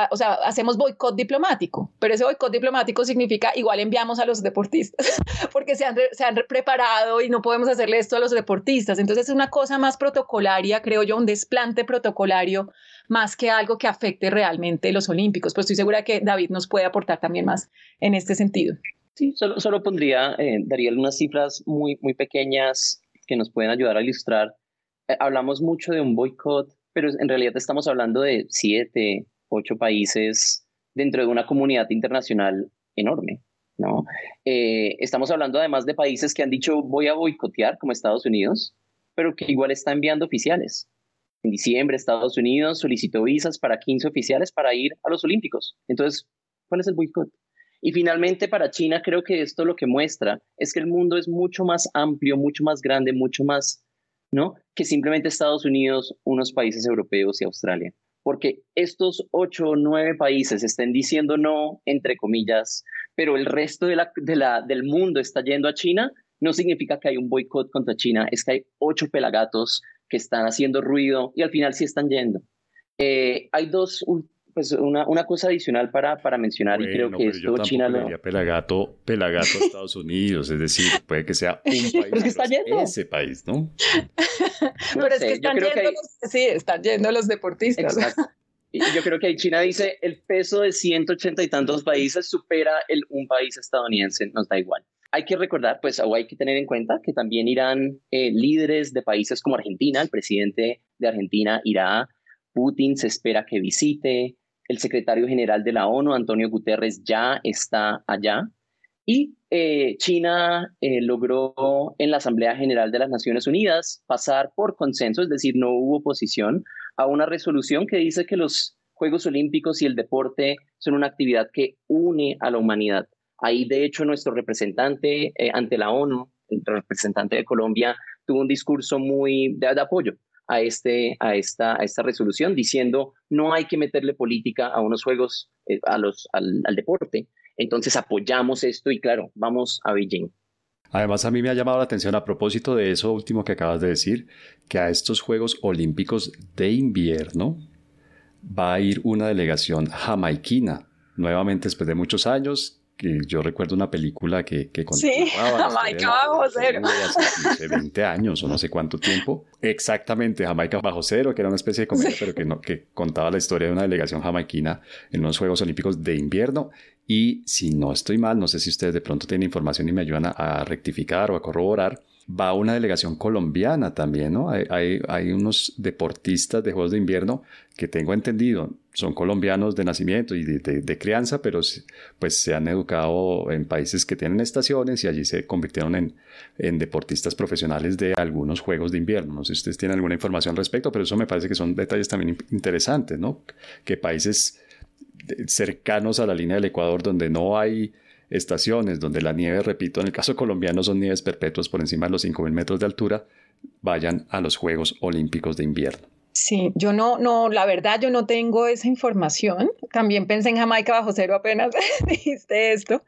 o sea, hacemos boicot diplomático, pero ese boicot diplomático significa igual enviamos a los deportistas, porque se han, se han preparado y no podemos hacerle esto a los deportistas. Entonces es una cosa más protocolaria, creo yo, un desplante protocolario, más que algo que afecte realmente los olímpicos. Pues estoy segura que David nos puede aportar también más en este sentido. Sí, solo, solo pondría, eh, daría algunas cifras muy, muy pequeñas que nos pueden ayudar a ilustrar. Eh, hablamos mucho de un boicot, pero en realidad estamos hablando de siete, ocho países dentro de una comunidad internacional enorme. ¿no? Eh, estamos hablando además de países que han dicho voy a boicotear, como Estados Unidos, pero que igual está enviando oficiales. En diciembre Estados Unidos solicitó visas para 15 oficiales para ir a los Olímpicos. Entonces, ¿cuál es el boicot? Y finalmente para China creo que esto lo que muestra es que el mundo es mucho más amplio, mucho más grande, mucho más, ¿no? Que simplemente Estados Unidos, unos países europeos y Australia porque estos ocho o nueve países estén diciendo no, entre comillas, pero el resto de del mundo está yendo a China, no significa que hay un boicot contra China, es que hay ocho pelagatos que están haciendo ruido y al final sí están yendo. Eh, hay dos, pues una, una, cosa adicional para, para mencionar y creo que esto China lo... pelagato, pelagato a Estados Unidos, es decir, puede que sea un país, pero es que ese país, ¿no? pero es que están yendo, los, sí, están yendo los deportistas. Y yo creo que ahí China dice, el peso de 180 y tantos países supera el un país estadounidense, nos da igual. Hay que recordar, pues, o hay que tener en cuenta que también irán eh, líderes de países como Argentina, el presidente de Argentina irá, Putin se espera que visite, el secretario general de la ONU, Antonio Guterres, ya está allá. Y eh, China eh, logró en la Asamblea General de las Naciones Unidas pasar por consenso, es decir, no hubo oposición a una resolución que dice que los Juegos Olímpicos y el deporte son una actividad que une a la humanidad. Ahí, de hecho, nuestro representante eh, ante la ONU, el representante de Colombia, tuvo un discurso muy de apoyo a, este, a, esta, a esta resolución diciendo no hay que meterle política a unos juegos, eh, a los, al, al deporte. Entonces apoyamos esto y claro, vamos a Beijing. Además, a mí me ha llamado la atención a propósito de eso último que acabas de decir, que a estos Juegos Olímpicos de invierno va a ir una delegación jamaiquina, nuevamente después de muchos años, yo recuerdo una película que, que Sí, Jamaica bajo cero. Hace 20 años o no sé cuánto tiempo. Exactamente, Jamaica bajo cero, que era una especie de comedia, pero que, no, que contaba la historia de una delegación jamaiquina en unos Juegos Olímpicos de invierno. Y si no estoy mal, no sé si ustedes de pronto tienen información y me ayudan a rectificar o a corroborar, va una delegación colombiana también, ¿no? Hay, unos deportistas de Juegos de Invierno que tengo entendido, son colombianos de nacimiento y de, crianza, pero pues se han educado en países que tienen estaciones y allí se convirtieron en, en deportistas profesionales de algunos Juegos de Invierno. No sé si ustedes tienen alguna información al respecto, pero eso me parece que son detalles también interesantes, ¿no? Que países cercanos a la línea del Ecuador donde no hay estaciones donde la nieve, repito, en el caso colombiano son nieves perpetuas por encima de los 5.000 metros de altura, vayan a los Juegos Olímpicos de Invierno. Sí, yo no, no, la verdad yo no tengo esa información. También pensé en Jamaica bajo cero apenas dijiste esto.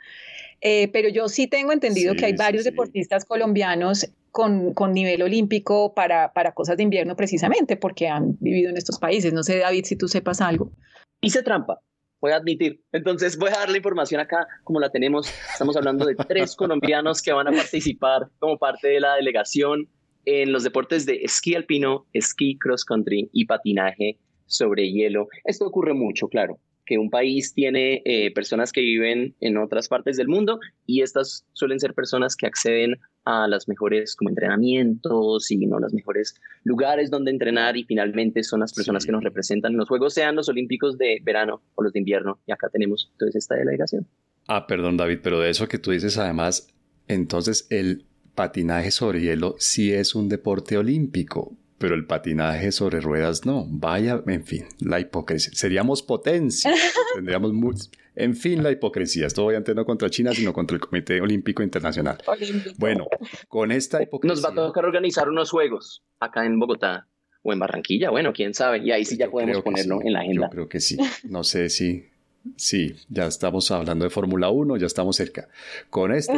Eh, pero yo sí tengo entendido que hay varios deportistas colombianos con, con, nivel olímpico para, para cosas de invierno precisamente porque han vivido en estos países. No sé, David, si tú sepas algo. Hice trampa, voy a admitir. Entonces voy a dar la información acá como la tenemos. Estamos hablando de tres colombianos que van a participar como parte de la delegación en los deportes de esquí alpino, esquí cross country y patinaje sobre hielo. Esto ocurre mucho, claro, que un país tiene eh, personas que viven en otras partes del mundo y estas suelen ser personas que acceden a las mejores como entrenamientos y no los mejores lugares donde entrenar y finalmente son las personas que nos representan en los Juegos, sean los Olímpicos de verano o los de invierno. Y acá tenemos entonces esta delegación. Ah, perdón David, pero de eso que tú dices además, entonces el patinaje sobre hielo sí es un deporte olímpico, pero el patinaje sobre ruedas no. Vaya, en fin, la hipocresía. Seríamos potencia. Tendríamos mucho. En fin, la hipocresía. Esto obviamente no contra China, sino contra el Comité Olímpico Internacional. Bueno, con esta hipocresía. Nos va a tocar organizar unos juegos acá en Bogotá o en Barranquilla. Bueno, quién sabe. Y ahí sí ya podemos ponerlo en la agenda. Yo creo que sí. No sé si. Sí, ya estamos hablando de Fórmula 1, ya estamos cerca. Con este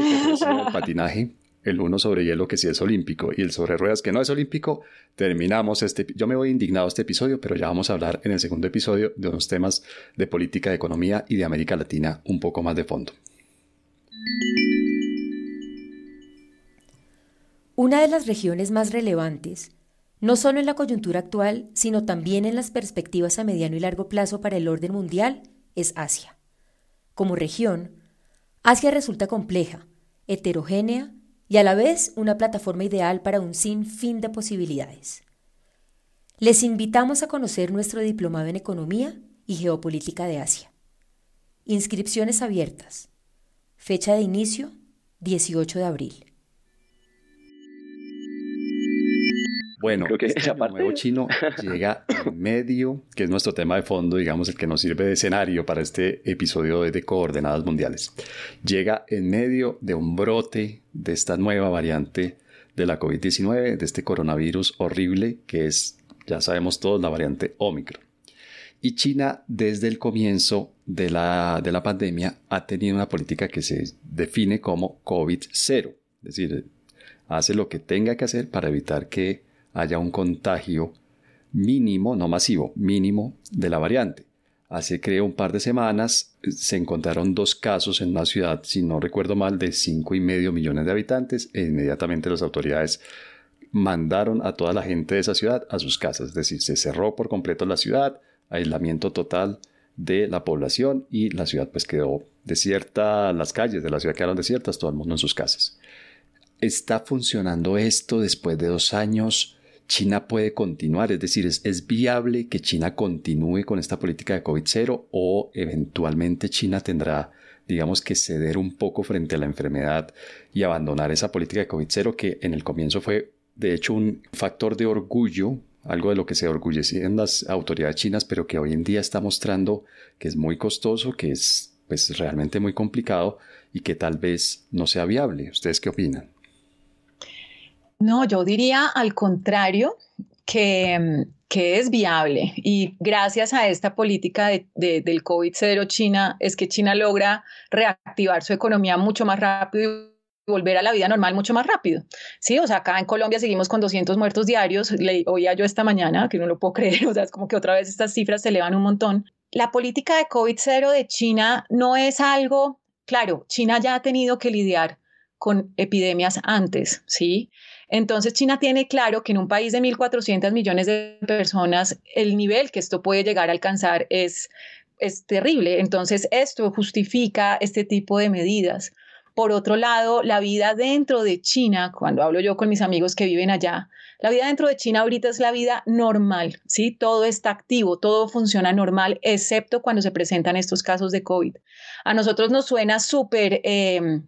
patinaje, el uno sobre hielo que sí es olímpico y el sobre ruedas que no es olímpico, terminamos este... Yo me voy indignado este episodio, pero ya vamos a hablar en el segundo episodio de unos temas de política, de economía y de América Latina un poco más de fondo. Una de las regiones más relevantes, no solo en la coyuntura actual, sino también en las perspectivas a mediano y largo plazo para el orden mundial, es Asia. Como región, Asia resulta compleja, heterogénea y a la vez una plataforma ideal para un sinfín de posibilidades. Les invitamos a conocer nuestro diplomado en Economía y Geopolítica de Asia. Inscripciones abiertas. Fecha de inicio 18 de abril. Bueno, Creo que este nuevo chino llega en medio, que es nuestro tema de fondo, digamos, el que nos sirve de escenario para este episodio de Coordenadas Mundiales. Llega en medio de un brote de esta nueva variante de la COVID-19, de este coronavirus horrible que es, ya sabemos todos, la variante Omicron. Y China, desde el comienzo de la, de la pandemia, ha tenido una política que se define como COVID-0. Es decir, hace lo que tenga que hacer para evitar que haya un contagio mínimo, no masivo, mínimo de la variante. Hace creo un par de semanas eh, se encontraron dos casos en una ciudad, si no recuerdo mal, de cinco y medio millones de habitantes e inmediatamente las autoridades mandaron a toda la gente de esa ciudad a sus casas, es decir, se cerró por completo la ciudad, aislamiento total de la población y la ciudad pues quedó desierta, las calles de la ciudad quedaron desiertas, todo el mundo en sus casas. ¿Está funcionando esto después de dos años? China puede continuar, es decir, es, viable que China continúe con esta política de COVID-0 o eventualmente China tendrá, digamos, que ceder un poco frente a la enfermedad y abandonar esa política de COVID-0 que en el comienzo fue, de hecho, un factor de orgullo, algo de lo que se orgullecían las autoridades chinas, pero que hoy en día está mostrando que es muy costoso, que es pues realmente muy complicado y que tal vez no sea viable. ¿Ustedes qué opinan? No, yo diría al contrario, que, es viable y gracias a esta política de, del COVID-0 China es que China logra reactivar su economía mucho más rápido y volver a la vida normal mucho más rápido. Sí, o sea, acá en Colombia seguimos con 200 muertos diarios, le oía yo esta mañana, que no lo puedo creer, o sea, es como que otra vez estas cifras se elevan un montón. La política de COVID-0 de China no es algo, claro, China ya ha tenido que lidiar con epidemias antes, ¿sí? Entonces, China tiene claro que en un país de 1.400 millones de personas, el nivel que esto puede llegar a alcanzar es, es terrible. Entonces, esto justifica este tipo de medidas. Por otro lado, la vida dentro de China, cuando hablo yo con mis amigos que viven allá, la vida dentro de China ahorita es la vida normal, ¿sí? Todo está activo, todo funciona normal, excepto cuando se presentan estos casos de COVID. A nosotros nos suena súper eh,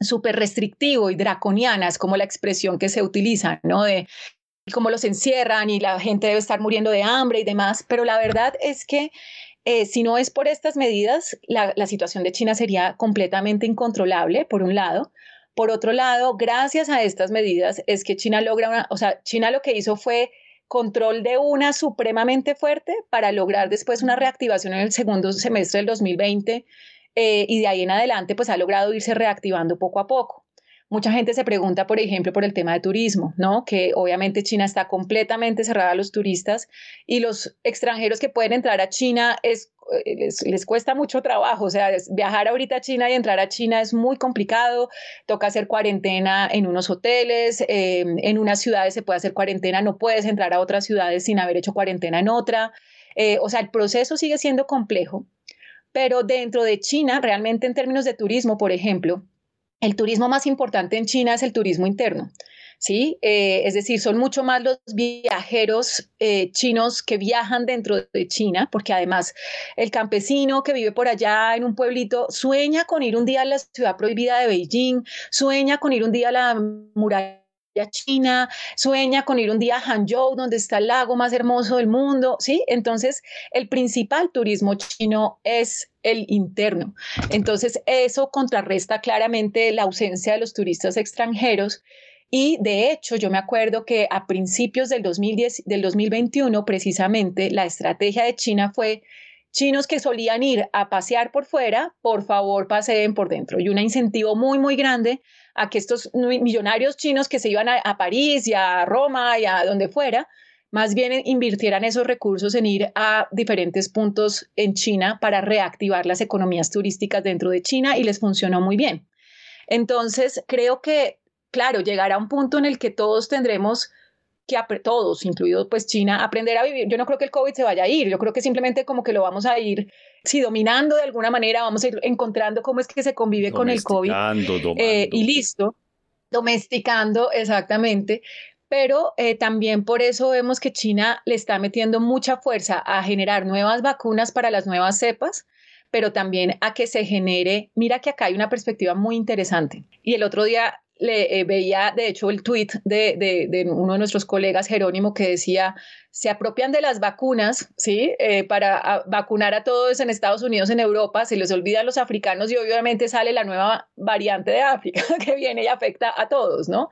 súper restrictivo y draconiana, es como la expresión que se utiliza, ¿no? De cómo los encierran y la gente debe estar muriendo de hambre y demás, pero la verdad es que eh, si no es por estas medidas, la, la situación de China sería completamente incontrolable, por un lado. Por otro lado, gracias a estas medidas es que China logra una, o sea, China lo que hizo fue control de una supremamente fuerte para lograr después una reactivación en el segundo semestre del 2020 eh, y de ahí en adelante pues ha logrado irse reactivando poco a poco. Mucha gente se pregunta, por ejemplo, por el tema de turismo, ¿no? Que obviamente China está completamente cerrada a los turistas y los extranjeros que pueden entrar a China es, eh, les, cuesta mucho trabajo. O sea, viajar ahorita a China y entrar a China es muy complicado. Toca hacer cuarentena en unos hoteles, eh, en unas ciudades se puede hacer cuarentena, no puedes entrar a otras ciudades sin haber hecho cuarentena en otra. O sea, el proceso sigue siendo complejo. Pero dentro de China, realmente en términos de turismo, por ejemplo, el turismo más importante en China es el turismo interno. ¿sí? Eh, es decir, son mucho más los viajeros eh, chinos que viajan dentro de China, porque además el campesino que vive por allá en un pueblito sueña con ir un día a la ciudad prohibida de Beijing, sueña con ir un día a la muralla China, sueña con ir un día a Hangzhou, donde está el lago más hermoso del mundo, ¿sí? Entonces, el principal turismo chino es el interno. Entonces, eso contrarresta claramente la ausencia de los turistas extranjeros. Y de hecho, yo me acuerdo que a principios del, 2010, del 2021, precisamente, la estrategia de China fue chinos que solían ir a pasear por fuera, por favor paseen por dentro. Y un incentivo muy, muy grande a que estos millonarios chinos que se iban a, París y a Roma y a donde fuera, más bien invirtieran esos recursos en ir a diferentes puntos en China para reactivar las economías turísticas dentro de China y les funcionó muy bien. Entonces, creo que, claro, llegará un punto en el que todos tendremos que todos, incluido pues China, aprender a vivir. Yo no creo que el COVID se vaya a ir, yo creo que simplemente como que lo vamos a ir, si dominando de alguna manera, vamos a ir encontrando cómo es que se convive con el COVID. Eh, y listo, domesticando, exactamente. Pero eh, también por eso vemos que China le está metiendo mucha fuerza a generar nuevas vacunas para las nuevas cepas pero también a que se genere, mira que acá hay una perspectiva muy interesante. Y el otro día le eh, veía, de hecho, el tweet de, uno de nuestros colegas, Jerónimo, que decía, se apropian de las vacunas, ¿sí? Eh, para vacunar a todos en Estados Unidos, en Europa, se les olvidan los africanos y obviamente sale la nueva variante de África que viene y afecta a todos, ¿no?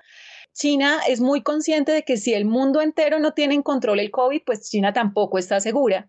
China es muy consciente de que si el mundo entero no tiene en control el COVID, pues China tampoco está segura.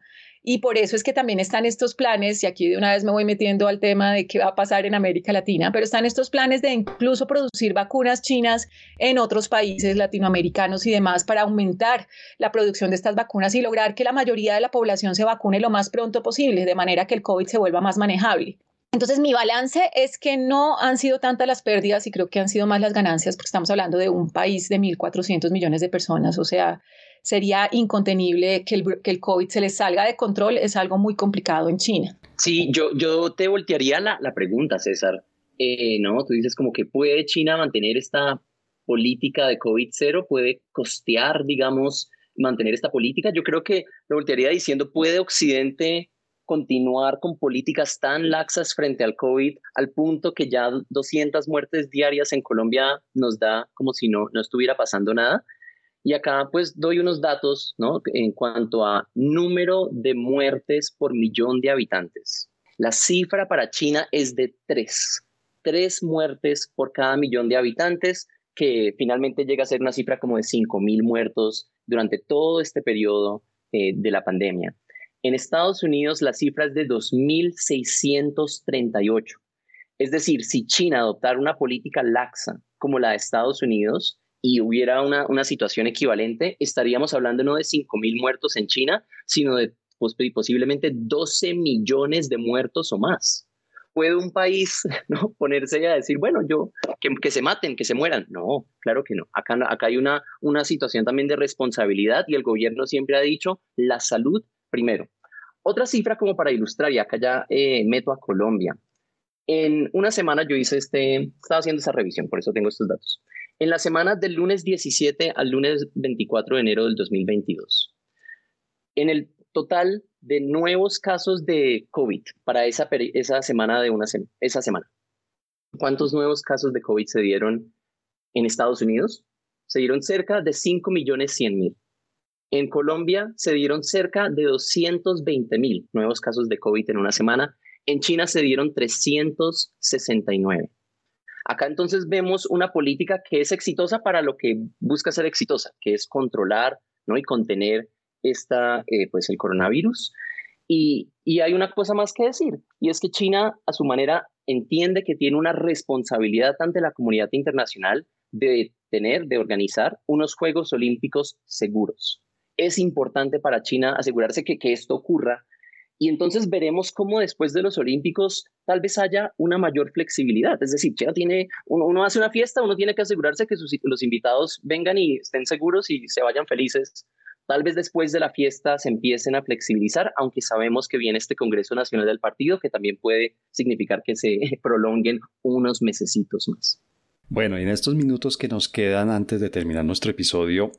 Y por eso es que también están estos planes, y aquí de una vez me voy metiendo al tema de qué va a pasar en América Latina, pero están estos planes de incluso producir vacunas chinas en otros países latinoamericanos y demás para aumentar la producción de estas vacunas y lograr que la mayoría de la población se vacune lo más pronto posible, de manera que el COVID se vuelva más manejable. Entonces, mi balance es que no han sido tantas las pérdidas y creo que han sido más las ganancias, porque estamos hablando de un país de 1.400 millones de personas, o sea, sería incontenible que el, que el COVID se les salga de control, es algo muy complicado en China. Sí, yo, yo te voltearía la, la pregunta, César. Eh, no, tú dices como que puede China mantener esta política de COVID cero, puede costear, digamos, mantener esta política. Yo creo que lo voltearía diciendo, ¿puede Occidente continuar con políticas tan laxas frente al COVID al punto que ya 200 muertes diarias en Colombia nos da como si no, no estuviera pasando nada? Y acá pues doy unos datos ¿no? en cuanto a número de muertes por millón de habitantes. La cifra para China es de tres. Tres muertes por cada millón de habitantes, que finalmente llega a ser una cifra como de 5.000 muertos durante todo este periodo eh, de la pandemia. En Estados Unidos la cifra es de 2.638. Es decir, si China adoptara una política laxa como la de Estados Unidos, y hubiera una, una situación equivalente, estaríamos hablando no de 5.000 muertos en China, sino de pues, posiblemente 12 millones de muertos o más. ¿Puede un país ¿no? ponerse a decir, bueno, yo, que, se maten, que se mueran? No, claro que no. Acá, acá hay una, una situación también de responsabilidad y el gobierno siempre ha dicho la salud primero. Otra cifra como para ilustrar, y acá ya eh, meto a Colombia. En una semana yo hice este, estaba haciendo esa revisión, por eso tengo estos datos en la semana del lunes 17 al lunes 24 de enero del 2022. En el total de nuevos casos de COVID para esa, esa semana de una esa semana. ¿Cuántos nuevos casos de COVID se dieron en Estados Unidos? Se dieron cerca de 5 millones 100 mil. En Colombia se dieron cerca de 220 mil nuevos casos de COVID en una semana. En China se dieron 369. Acá entonces vemos una política que es exitosa para lo que busca ser exitosa, que es controlar ¿no? y contener esta, eh, pues el coronavirus. Y, y hay una cosa más que decir, y es que China a su manera entiende que tiene una responsabilidad ante la comunidad internacional de tener, de organizar unos Juegos Olímpicos seguros. Es importante para China asegurarse que, que esto ocurra y entonces veremos cómo después de los Olímpicos tal vez haya una mayor flexibilidad. Es decir, China tiene, uno, hace una fiesta, uno tiene que asegurarse que los invitados vengan y estén seguros y se vayan felices. Tal vez después de la fiesta se empiecen a flexibilizar, aunque sabemos que viene este Congreso Nacional del Partido, que también puede significar que se prolonguen unos mesecitos más. Bueno, en estos minutos que nos quedan antes de terminar nuestro episodio,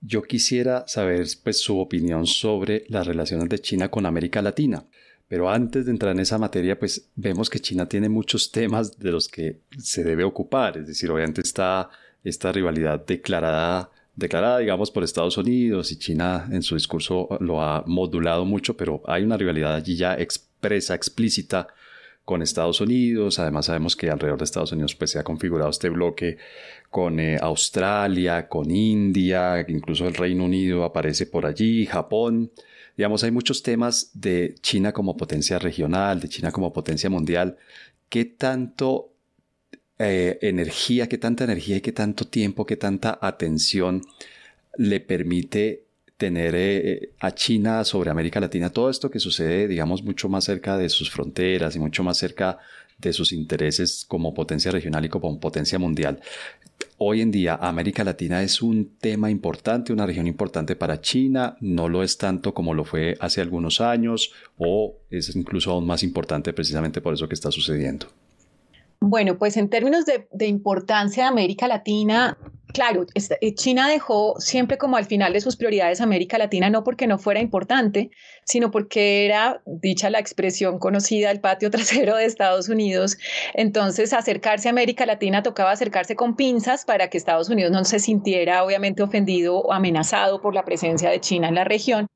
yo quisiera saber pues, su opinión sobre las relaciones de China con América Latina. Pero antes de entrar en esa materia, pues vemos que China tiene muchos temas de los que se debe ocupar. Es decir, obviamente está esta rivalidad declarada, declarada, digamos, por Estados Unidos y China en su discurso lo ha modulado mucho, pero hay una rivalidad allí ya expresa, explícita con Estados Unidos. Además sabemos que alrededor de Estados Unidos pues, se ha configurado este bloque con eh, Australia, con India, incluso el Reino Unido aparece por allí, Japón. Digamos, hay muchos temas de China como potencia regional, de China como potencia mundial. ¿Qué tanto eh, energía, qué tanta energía y qué tanto tiempo, qué tanta atención le permite tener eh, a China sobre América Latina, todo esto que sucede, digamos, mucho más cerca de sus fronteras y mucho más cerca de sus intereses como potencia regional y como potencia mundial. Hoy en día América Latina es un tema importante, una región importante para China, no lo es tanto como lo fue hace algunos años o es incluso aún más importante precisamente por eso que está sucediendo. Bueno, pues en términos de, importancia de América Latina, claro, eh, China dejó siempre como al final de sus prioridades América Latina, no porque no fuera importante, sino porque era, dicha la expresión conocida, el patio trasero de Estados Unidos. Entonces, acercarse a América Latina tocaba acercarse con pinzas para que Estados Unidos no se sintiera obviamente ofendido o amenazado por la presencia de China en la región.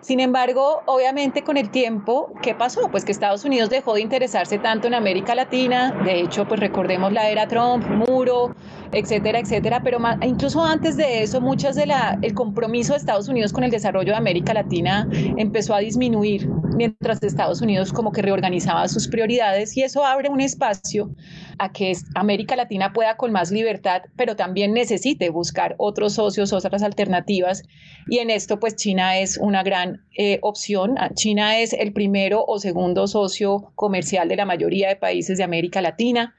Sin embargo, obviamente con el tiempo, ¿qué pasó? Pues que Estados Unidos dejó de interesarse tanto en América Latina, de hecho, pues recordemos la era Trump, muro, etcétera, etcétera, pero incluso antes de eso, muchas de la el compromiso de Estados Unidos con el desarrollo de América Latina empezó a disminuir mientras Estados Unidos como que reorganizaba sus prioridades. Y eso abre un espacio a que América Latina pueda con más libertad, pero también necesite buscar otros socios, otras alternativas. Y en esto pues China es una gran eh, opción. China es el primero o segundo socio comercial de la mayoría de países de América Latina.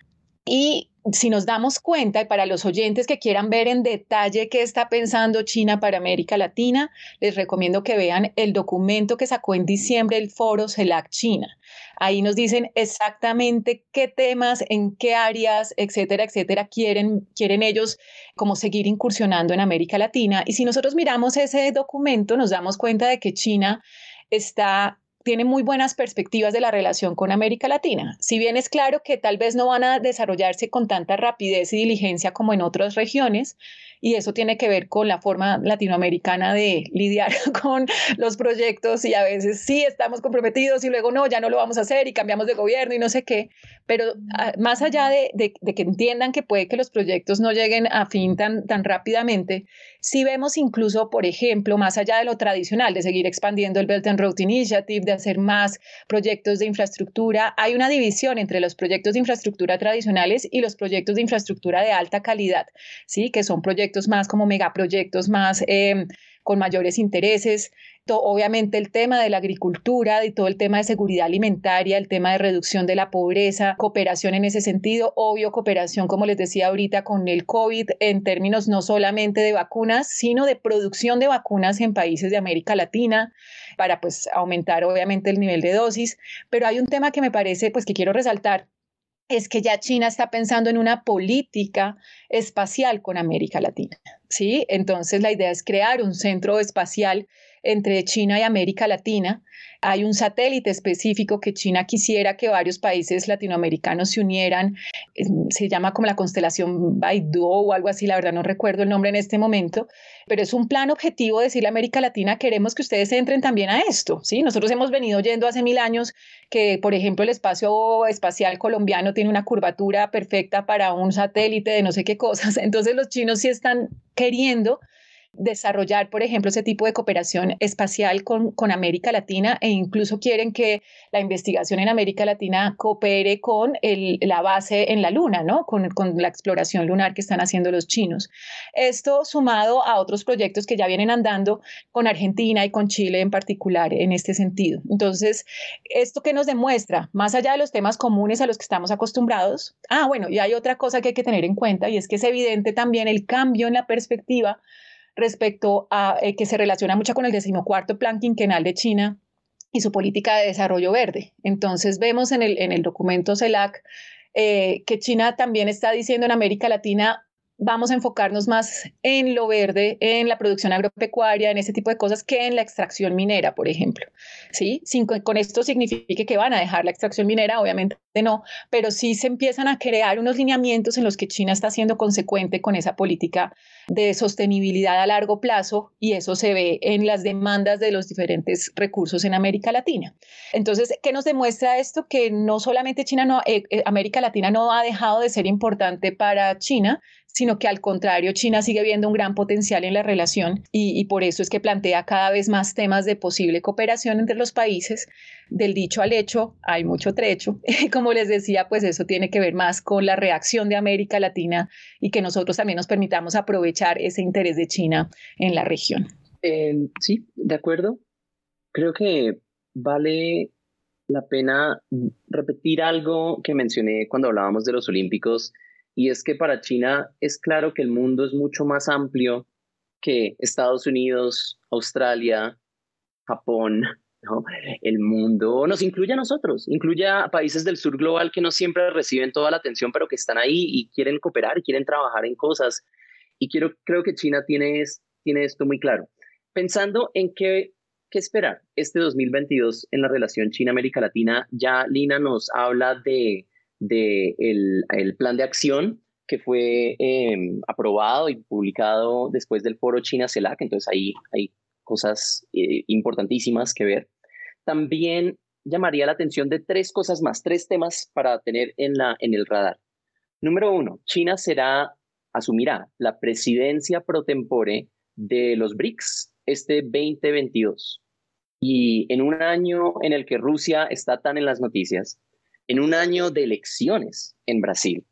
Y si nos damos cuenta, y para los oyentes que quieran ver en detalle qué está pensando China para América Latina, les recomiendo que vean el documento que sacó en diciembre el foro CELAC China. Ahí nos dicen exactamente qué temas, en qué áreas, etcétera, etcétera, quieren, quieren ellos como seguir incursionando en América Latina. Y si nosotros miramos ese documento, nos damos cuenta de que China está tiene muy buenas perspectivas de la relación con América Latina. Si bien es claro que tal vez no van a desarrollarse con tanta rapidez y diligencia como en otras regiones, y eso tiene que ver con la forma latinoamericana de lidiar con los proyectos y a veces sí estamos comprometidos y luego no, ya no lo vamos a hacer y cambiamos de gobierno y no sé qué, pero ah, más allá de, que entiendan que puede que los proyectos no lleguen a fin tan, tan rápidamente, si vemos incluso, por ejemplo, más allá de lo tradicional, de seguir expandiendo el Belt and Road Initiative, de hacer más proyectos de infraestructura, hay una división entre los proyectos de infraestructura tradicionales y los proyectos de infraestructura de alta calidad, ¿sí? que son proyectos más como megaproyectos, más em, con mayores intereses. Obviamente el tema de la agricultura, y todo el tema de seguridad alimentaria, el tema de reducción de la pobreza, cooperación en ese sentido, obvio cooperación, como les decía ahorita, con el COVID en términos no solamente de vacunas, sino de producción de vacunas en países de América Latina para pues aumentar obviamente el nivel de dosis. Pero hay un tema que me parece pues que quiero resaltar es que ya China está pensando en una política espacial con América Latina, ¿sí? Entonces la idea es crear un centro espacial entre China y América Latina. Hay un satélite específico que China quisiera que varios países latinoamericanos se unieran. Se llama como la constelación Baidu o algo así, la verdad no recuerdo el nombre en este momento, pero es un plan objetivo decirle a América Latina, queremos que ustedes entren también a esto, ¿sí? Nosotros hemos venido yendo hace mil años que, por ejemplo, el espacio espacial colombiano tiene una curvatura perfecta para un satélite de no sé qué cosas, entonces los chinos sí están queriendo desarrollar, por ejemplo, ese tipo de cooperación espacial con, con América Latina e incluso quieren que la investigación en América Latina coopere con la base en la Luna, ¿no? Con, con, la exploración lunar que están haciendo los chinos. Esto sumado a otros proyectos que ya vienen andando con Argentina y con Chile en particular en este sentido. Entonces, ¿esto qué nos demuestra? Más allá de los temas comunes a los que estamos acostumbrados. Ah, bueno, y hay otra cosa que hay que tener en cuenta y es que es evidente también el cambio en la perspectiva respecto a eh, que se relaciona mucho con el decimocuarto plan quinquenal de China y su política de desarrollo verde. Entonces vemos en el, en el documento CELAC eh, que China también está diciendo en América Latina vamos a enfocarnos más en lo verde, en la producción agropecuaria, en ese tipo de cosas, que en la extracción minera, por ejemplo. ¿Sí? Sin, con esto signifique que van a dejar la extracción minera, obviamente no, pero sí se empiezan a crear unos lineamientos en los que China está siendo consecuente con esa política de sostenibilidad a largo plazo y eso se ve en las demandas de los diferentes recursos en América Latina. Entonces, ¿qué nos demuestra esto? Que no solamente China, no, eh, eh, América Latina no ha dejado de ser importante para China, sino que al contrario, China sigue viendo un gran potencial en la relación y, por eso es que plantea cada vez más temas de posible cooperación entre los países. Del dicho al hecho hay mucho trecho. Como les decía, pues eso tiene que ver más con la reacción de América Latina y que nosotros también nos permitamos aprovechar ese interés de China en la región. Eh, sí, de acuerdo. Creo que vale la pena repetir algo que mencioné cuando hablábamos de los Olímpicos y es que para China es claro que el mundo es mucho más amplio que Estados Unidos, Australia, Japón. El mundo nos incluye a nosotros, incluye a países del sur global que no siempre reciben toda la atención, pero que están ahí y quieren cooperar y quieren trabajar en cosas. Y quiero, creo que China tiene, tiene esto muy claro. Pensando en qué, qué esperar este 2022 en la relación China-América Latina, ya Lina nos habla de del el plan de acción que fue em, aprobado y publicado después del foro China-CELAC, entonces ahí hay cosas eh, importantísimas que ver. También llamaría la atención de tres cosas más, tres temas para tener en, la, en el radar. Número uno, China será, asumirá la presidencia pro tempore de los BRICS este 2022. Y en un año en el que Rusia está tan en las noticias, en un año de elecciones en Brasil.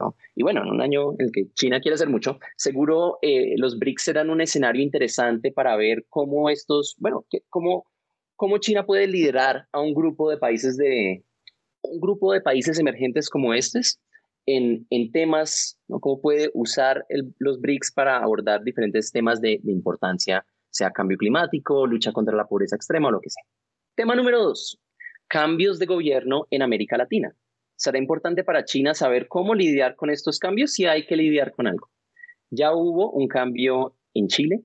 ¿no? Y bueno, en un año en el que China quiere hacer mucho, seguro eh, los BRICS serán un escenario interesante para ver cómo estos, bueno, cómo, cómo China puede liderar a un grupo de países de un grupo de países emergentes como estos en, en temas, ¿no? cómo puede usar los BRICS para abordar diferentes temas de, de importancia, sea cambio climático, lucha contra la pobreza extrema o lo que sea. Tema número dos, cambios de gobierno en América Latina. Será importante para China saber cómo lidiar con estos cambios si hay que lidiar con algo. Ya hubo un cambio en Chile,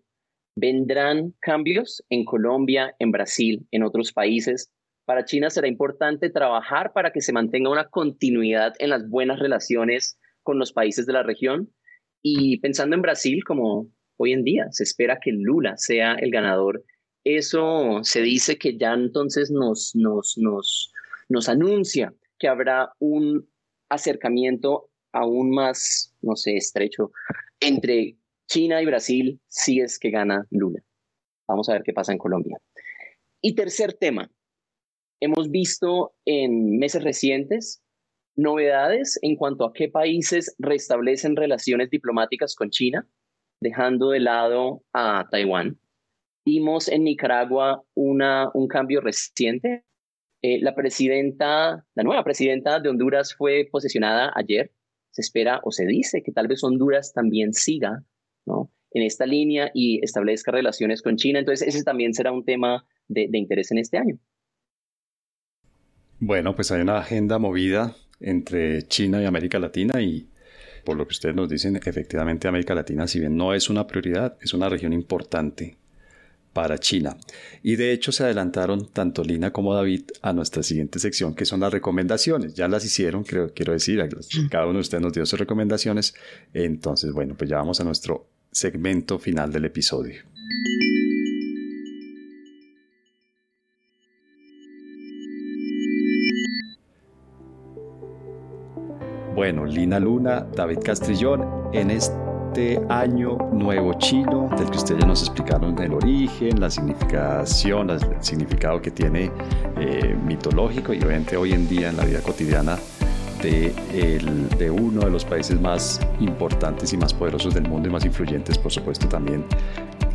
vendrán cambios en Colombia, en Brasil, en otros países. Para China será importante trabajar para que se mantenga una continuidad en las buenas relaciones con los países de la región. Y pensando en Brasil, como hoy en día se espera que Lula sea el ganador eso se dice que ya entonces nos, nos, nos, nos anuncia que habrá un acercamiento aún más, no sé, estrecho entre China y Brasil si es que gana Lula. Vamos a ver qué pasa en Colombia. Y tercer tema, hemos visto en meses recientes novedades en cuanto a qué países restablecen relaciones diplomáticas con China, dejando de lado a Taiwán. Vimos en Nicaragua una, un cambio reciente. Eh, la presidenta, la nueva presidenta de Honduras fue posesionada ayer. Se espera o se dice que tal vez Honduras también siga ¿no? en esta línea y establezca relaciones con China. Entonces, ese también será un tema de, de interés en este año. Bueno, pues hay una agenda movida entre China y América Latina y por lo que ustedes nos dicen, efectivamente América Latina, si bien no es una prioridad, es una región importante para China. Y de hecho se adelantaron tanto Lina como David a nuestra siguiente sección, que son las recomendaciones. Ya las hicieron, creo, quiero decir, cada uno de ustedes nos dio sus recomendaciones. Entonces, bueno, pues ya vamos a nuestro segmento final del episodio. Bueno, Lina Luna, David Castrillón, en este Año Nuevo Chino, del que ustedes ya nos explicaron el origen, la significación, el significado que tiene eh, mitológico y obviamente hoy en día en la vida cotidiana de, uno de los países más importantes y más poderosos del mundo y más influyentes, por supuesto, también.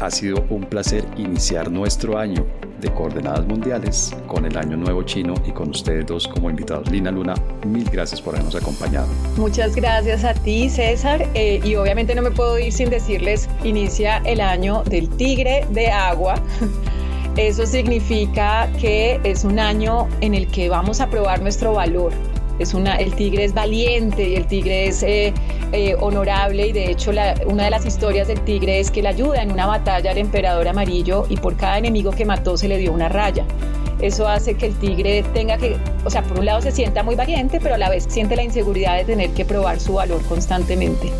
Ha sido un placer iniciar nuestro año de coordenadas mundiales con el Año Nuevo Chino y con ustedes dos como invitados. Lina Luna, mil gracias por habernos acompañado. Muchas gracias a ti, César. Eh, y obviamente no me puedo ir sin decirles, inicia el año del tigre de agua. Eso significa que es un año en el que vamos a probar nuestro valor, es una, el tigre es valiente y el tigre es eh, eh, honorable y de hecho una de las historias del tigre es que le ayuda en una batalla al emperador amarillo y por cada enemigo que mató se le dio una raya. Eso hace que el tigre tenga que, o sea, por un lado se sienta muy valiente, pero a la vez siente la inseguridad de tener que probar su valor constantemente.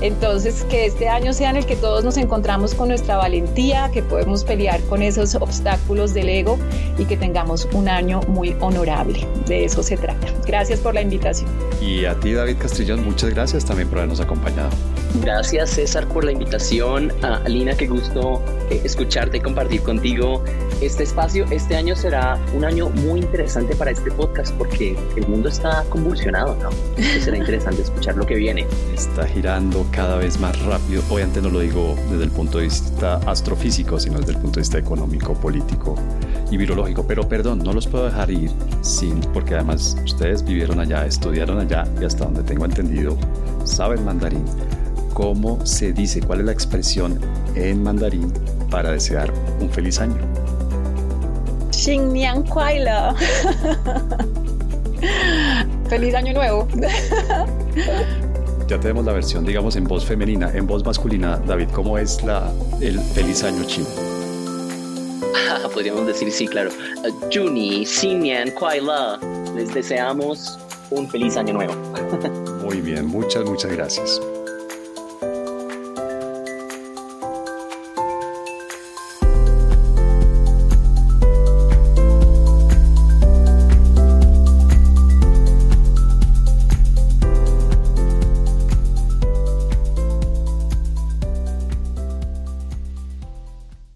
Entonces, que este año sea en el que todos nos encontramos con nuestra valentía, que podemos pelear con esos obstáculos del ego y que tengamos un año muy honorable. De eso se trata. Gracias por la invitación. Y a ti, David Castrillón, muchas gracias también por habernos acompañado. Gracias, César, por la invitación. Alina, qué gusto eh, escucharte y compartir contigo este espacio. Este año será un año muy interesante para este podcast porque el mundo está convulsionado, ¿no? será interesante escuchar lo que viene. Está girando cada vez más rápido. Obviamente no lo digo desde el punto de vista astrofísico, sino desde el punto de vista económico, político y virológico. Pero perdón, no los puedo dejar ir sin, porque además ustedes vivieron allá, estudiaron allá y hasta donde tengo entendido, saben mandarín. ¿Cómo se dice? ¿Cuál es la expresión en mandarín para desear un feliz año? Feliz año nuevo. ya tenemos la versión, digamos, en voz femenina, en voz masculina. David, ¿cómo es la, el feliz año chino? Podríamos decir, sí, claro. Juni, Xinyan, Kuaila. Les deseamos un feliz año nuevo. Muy bien, muchas, muchas gracias.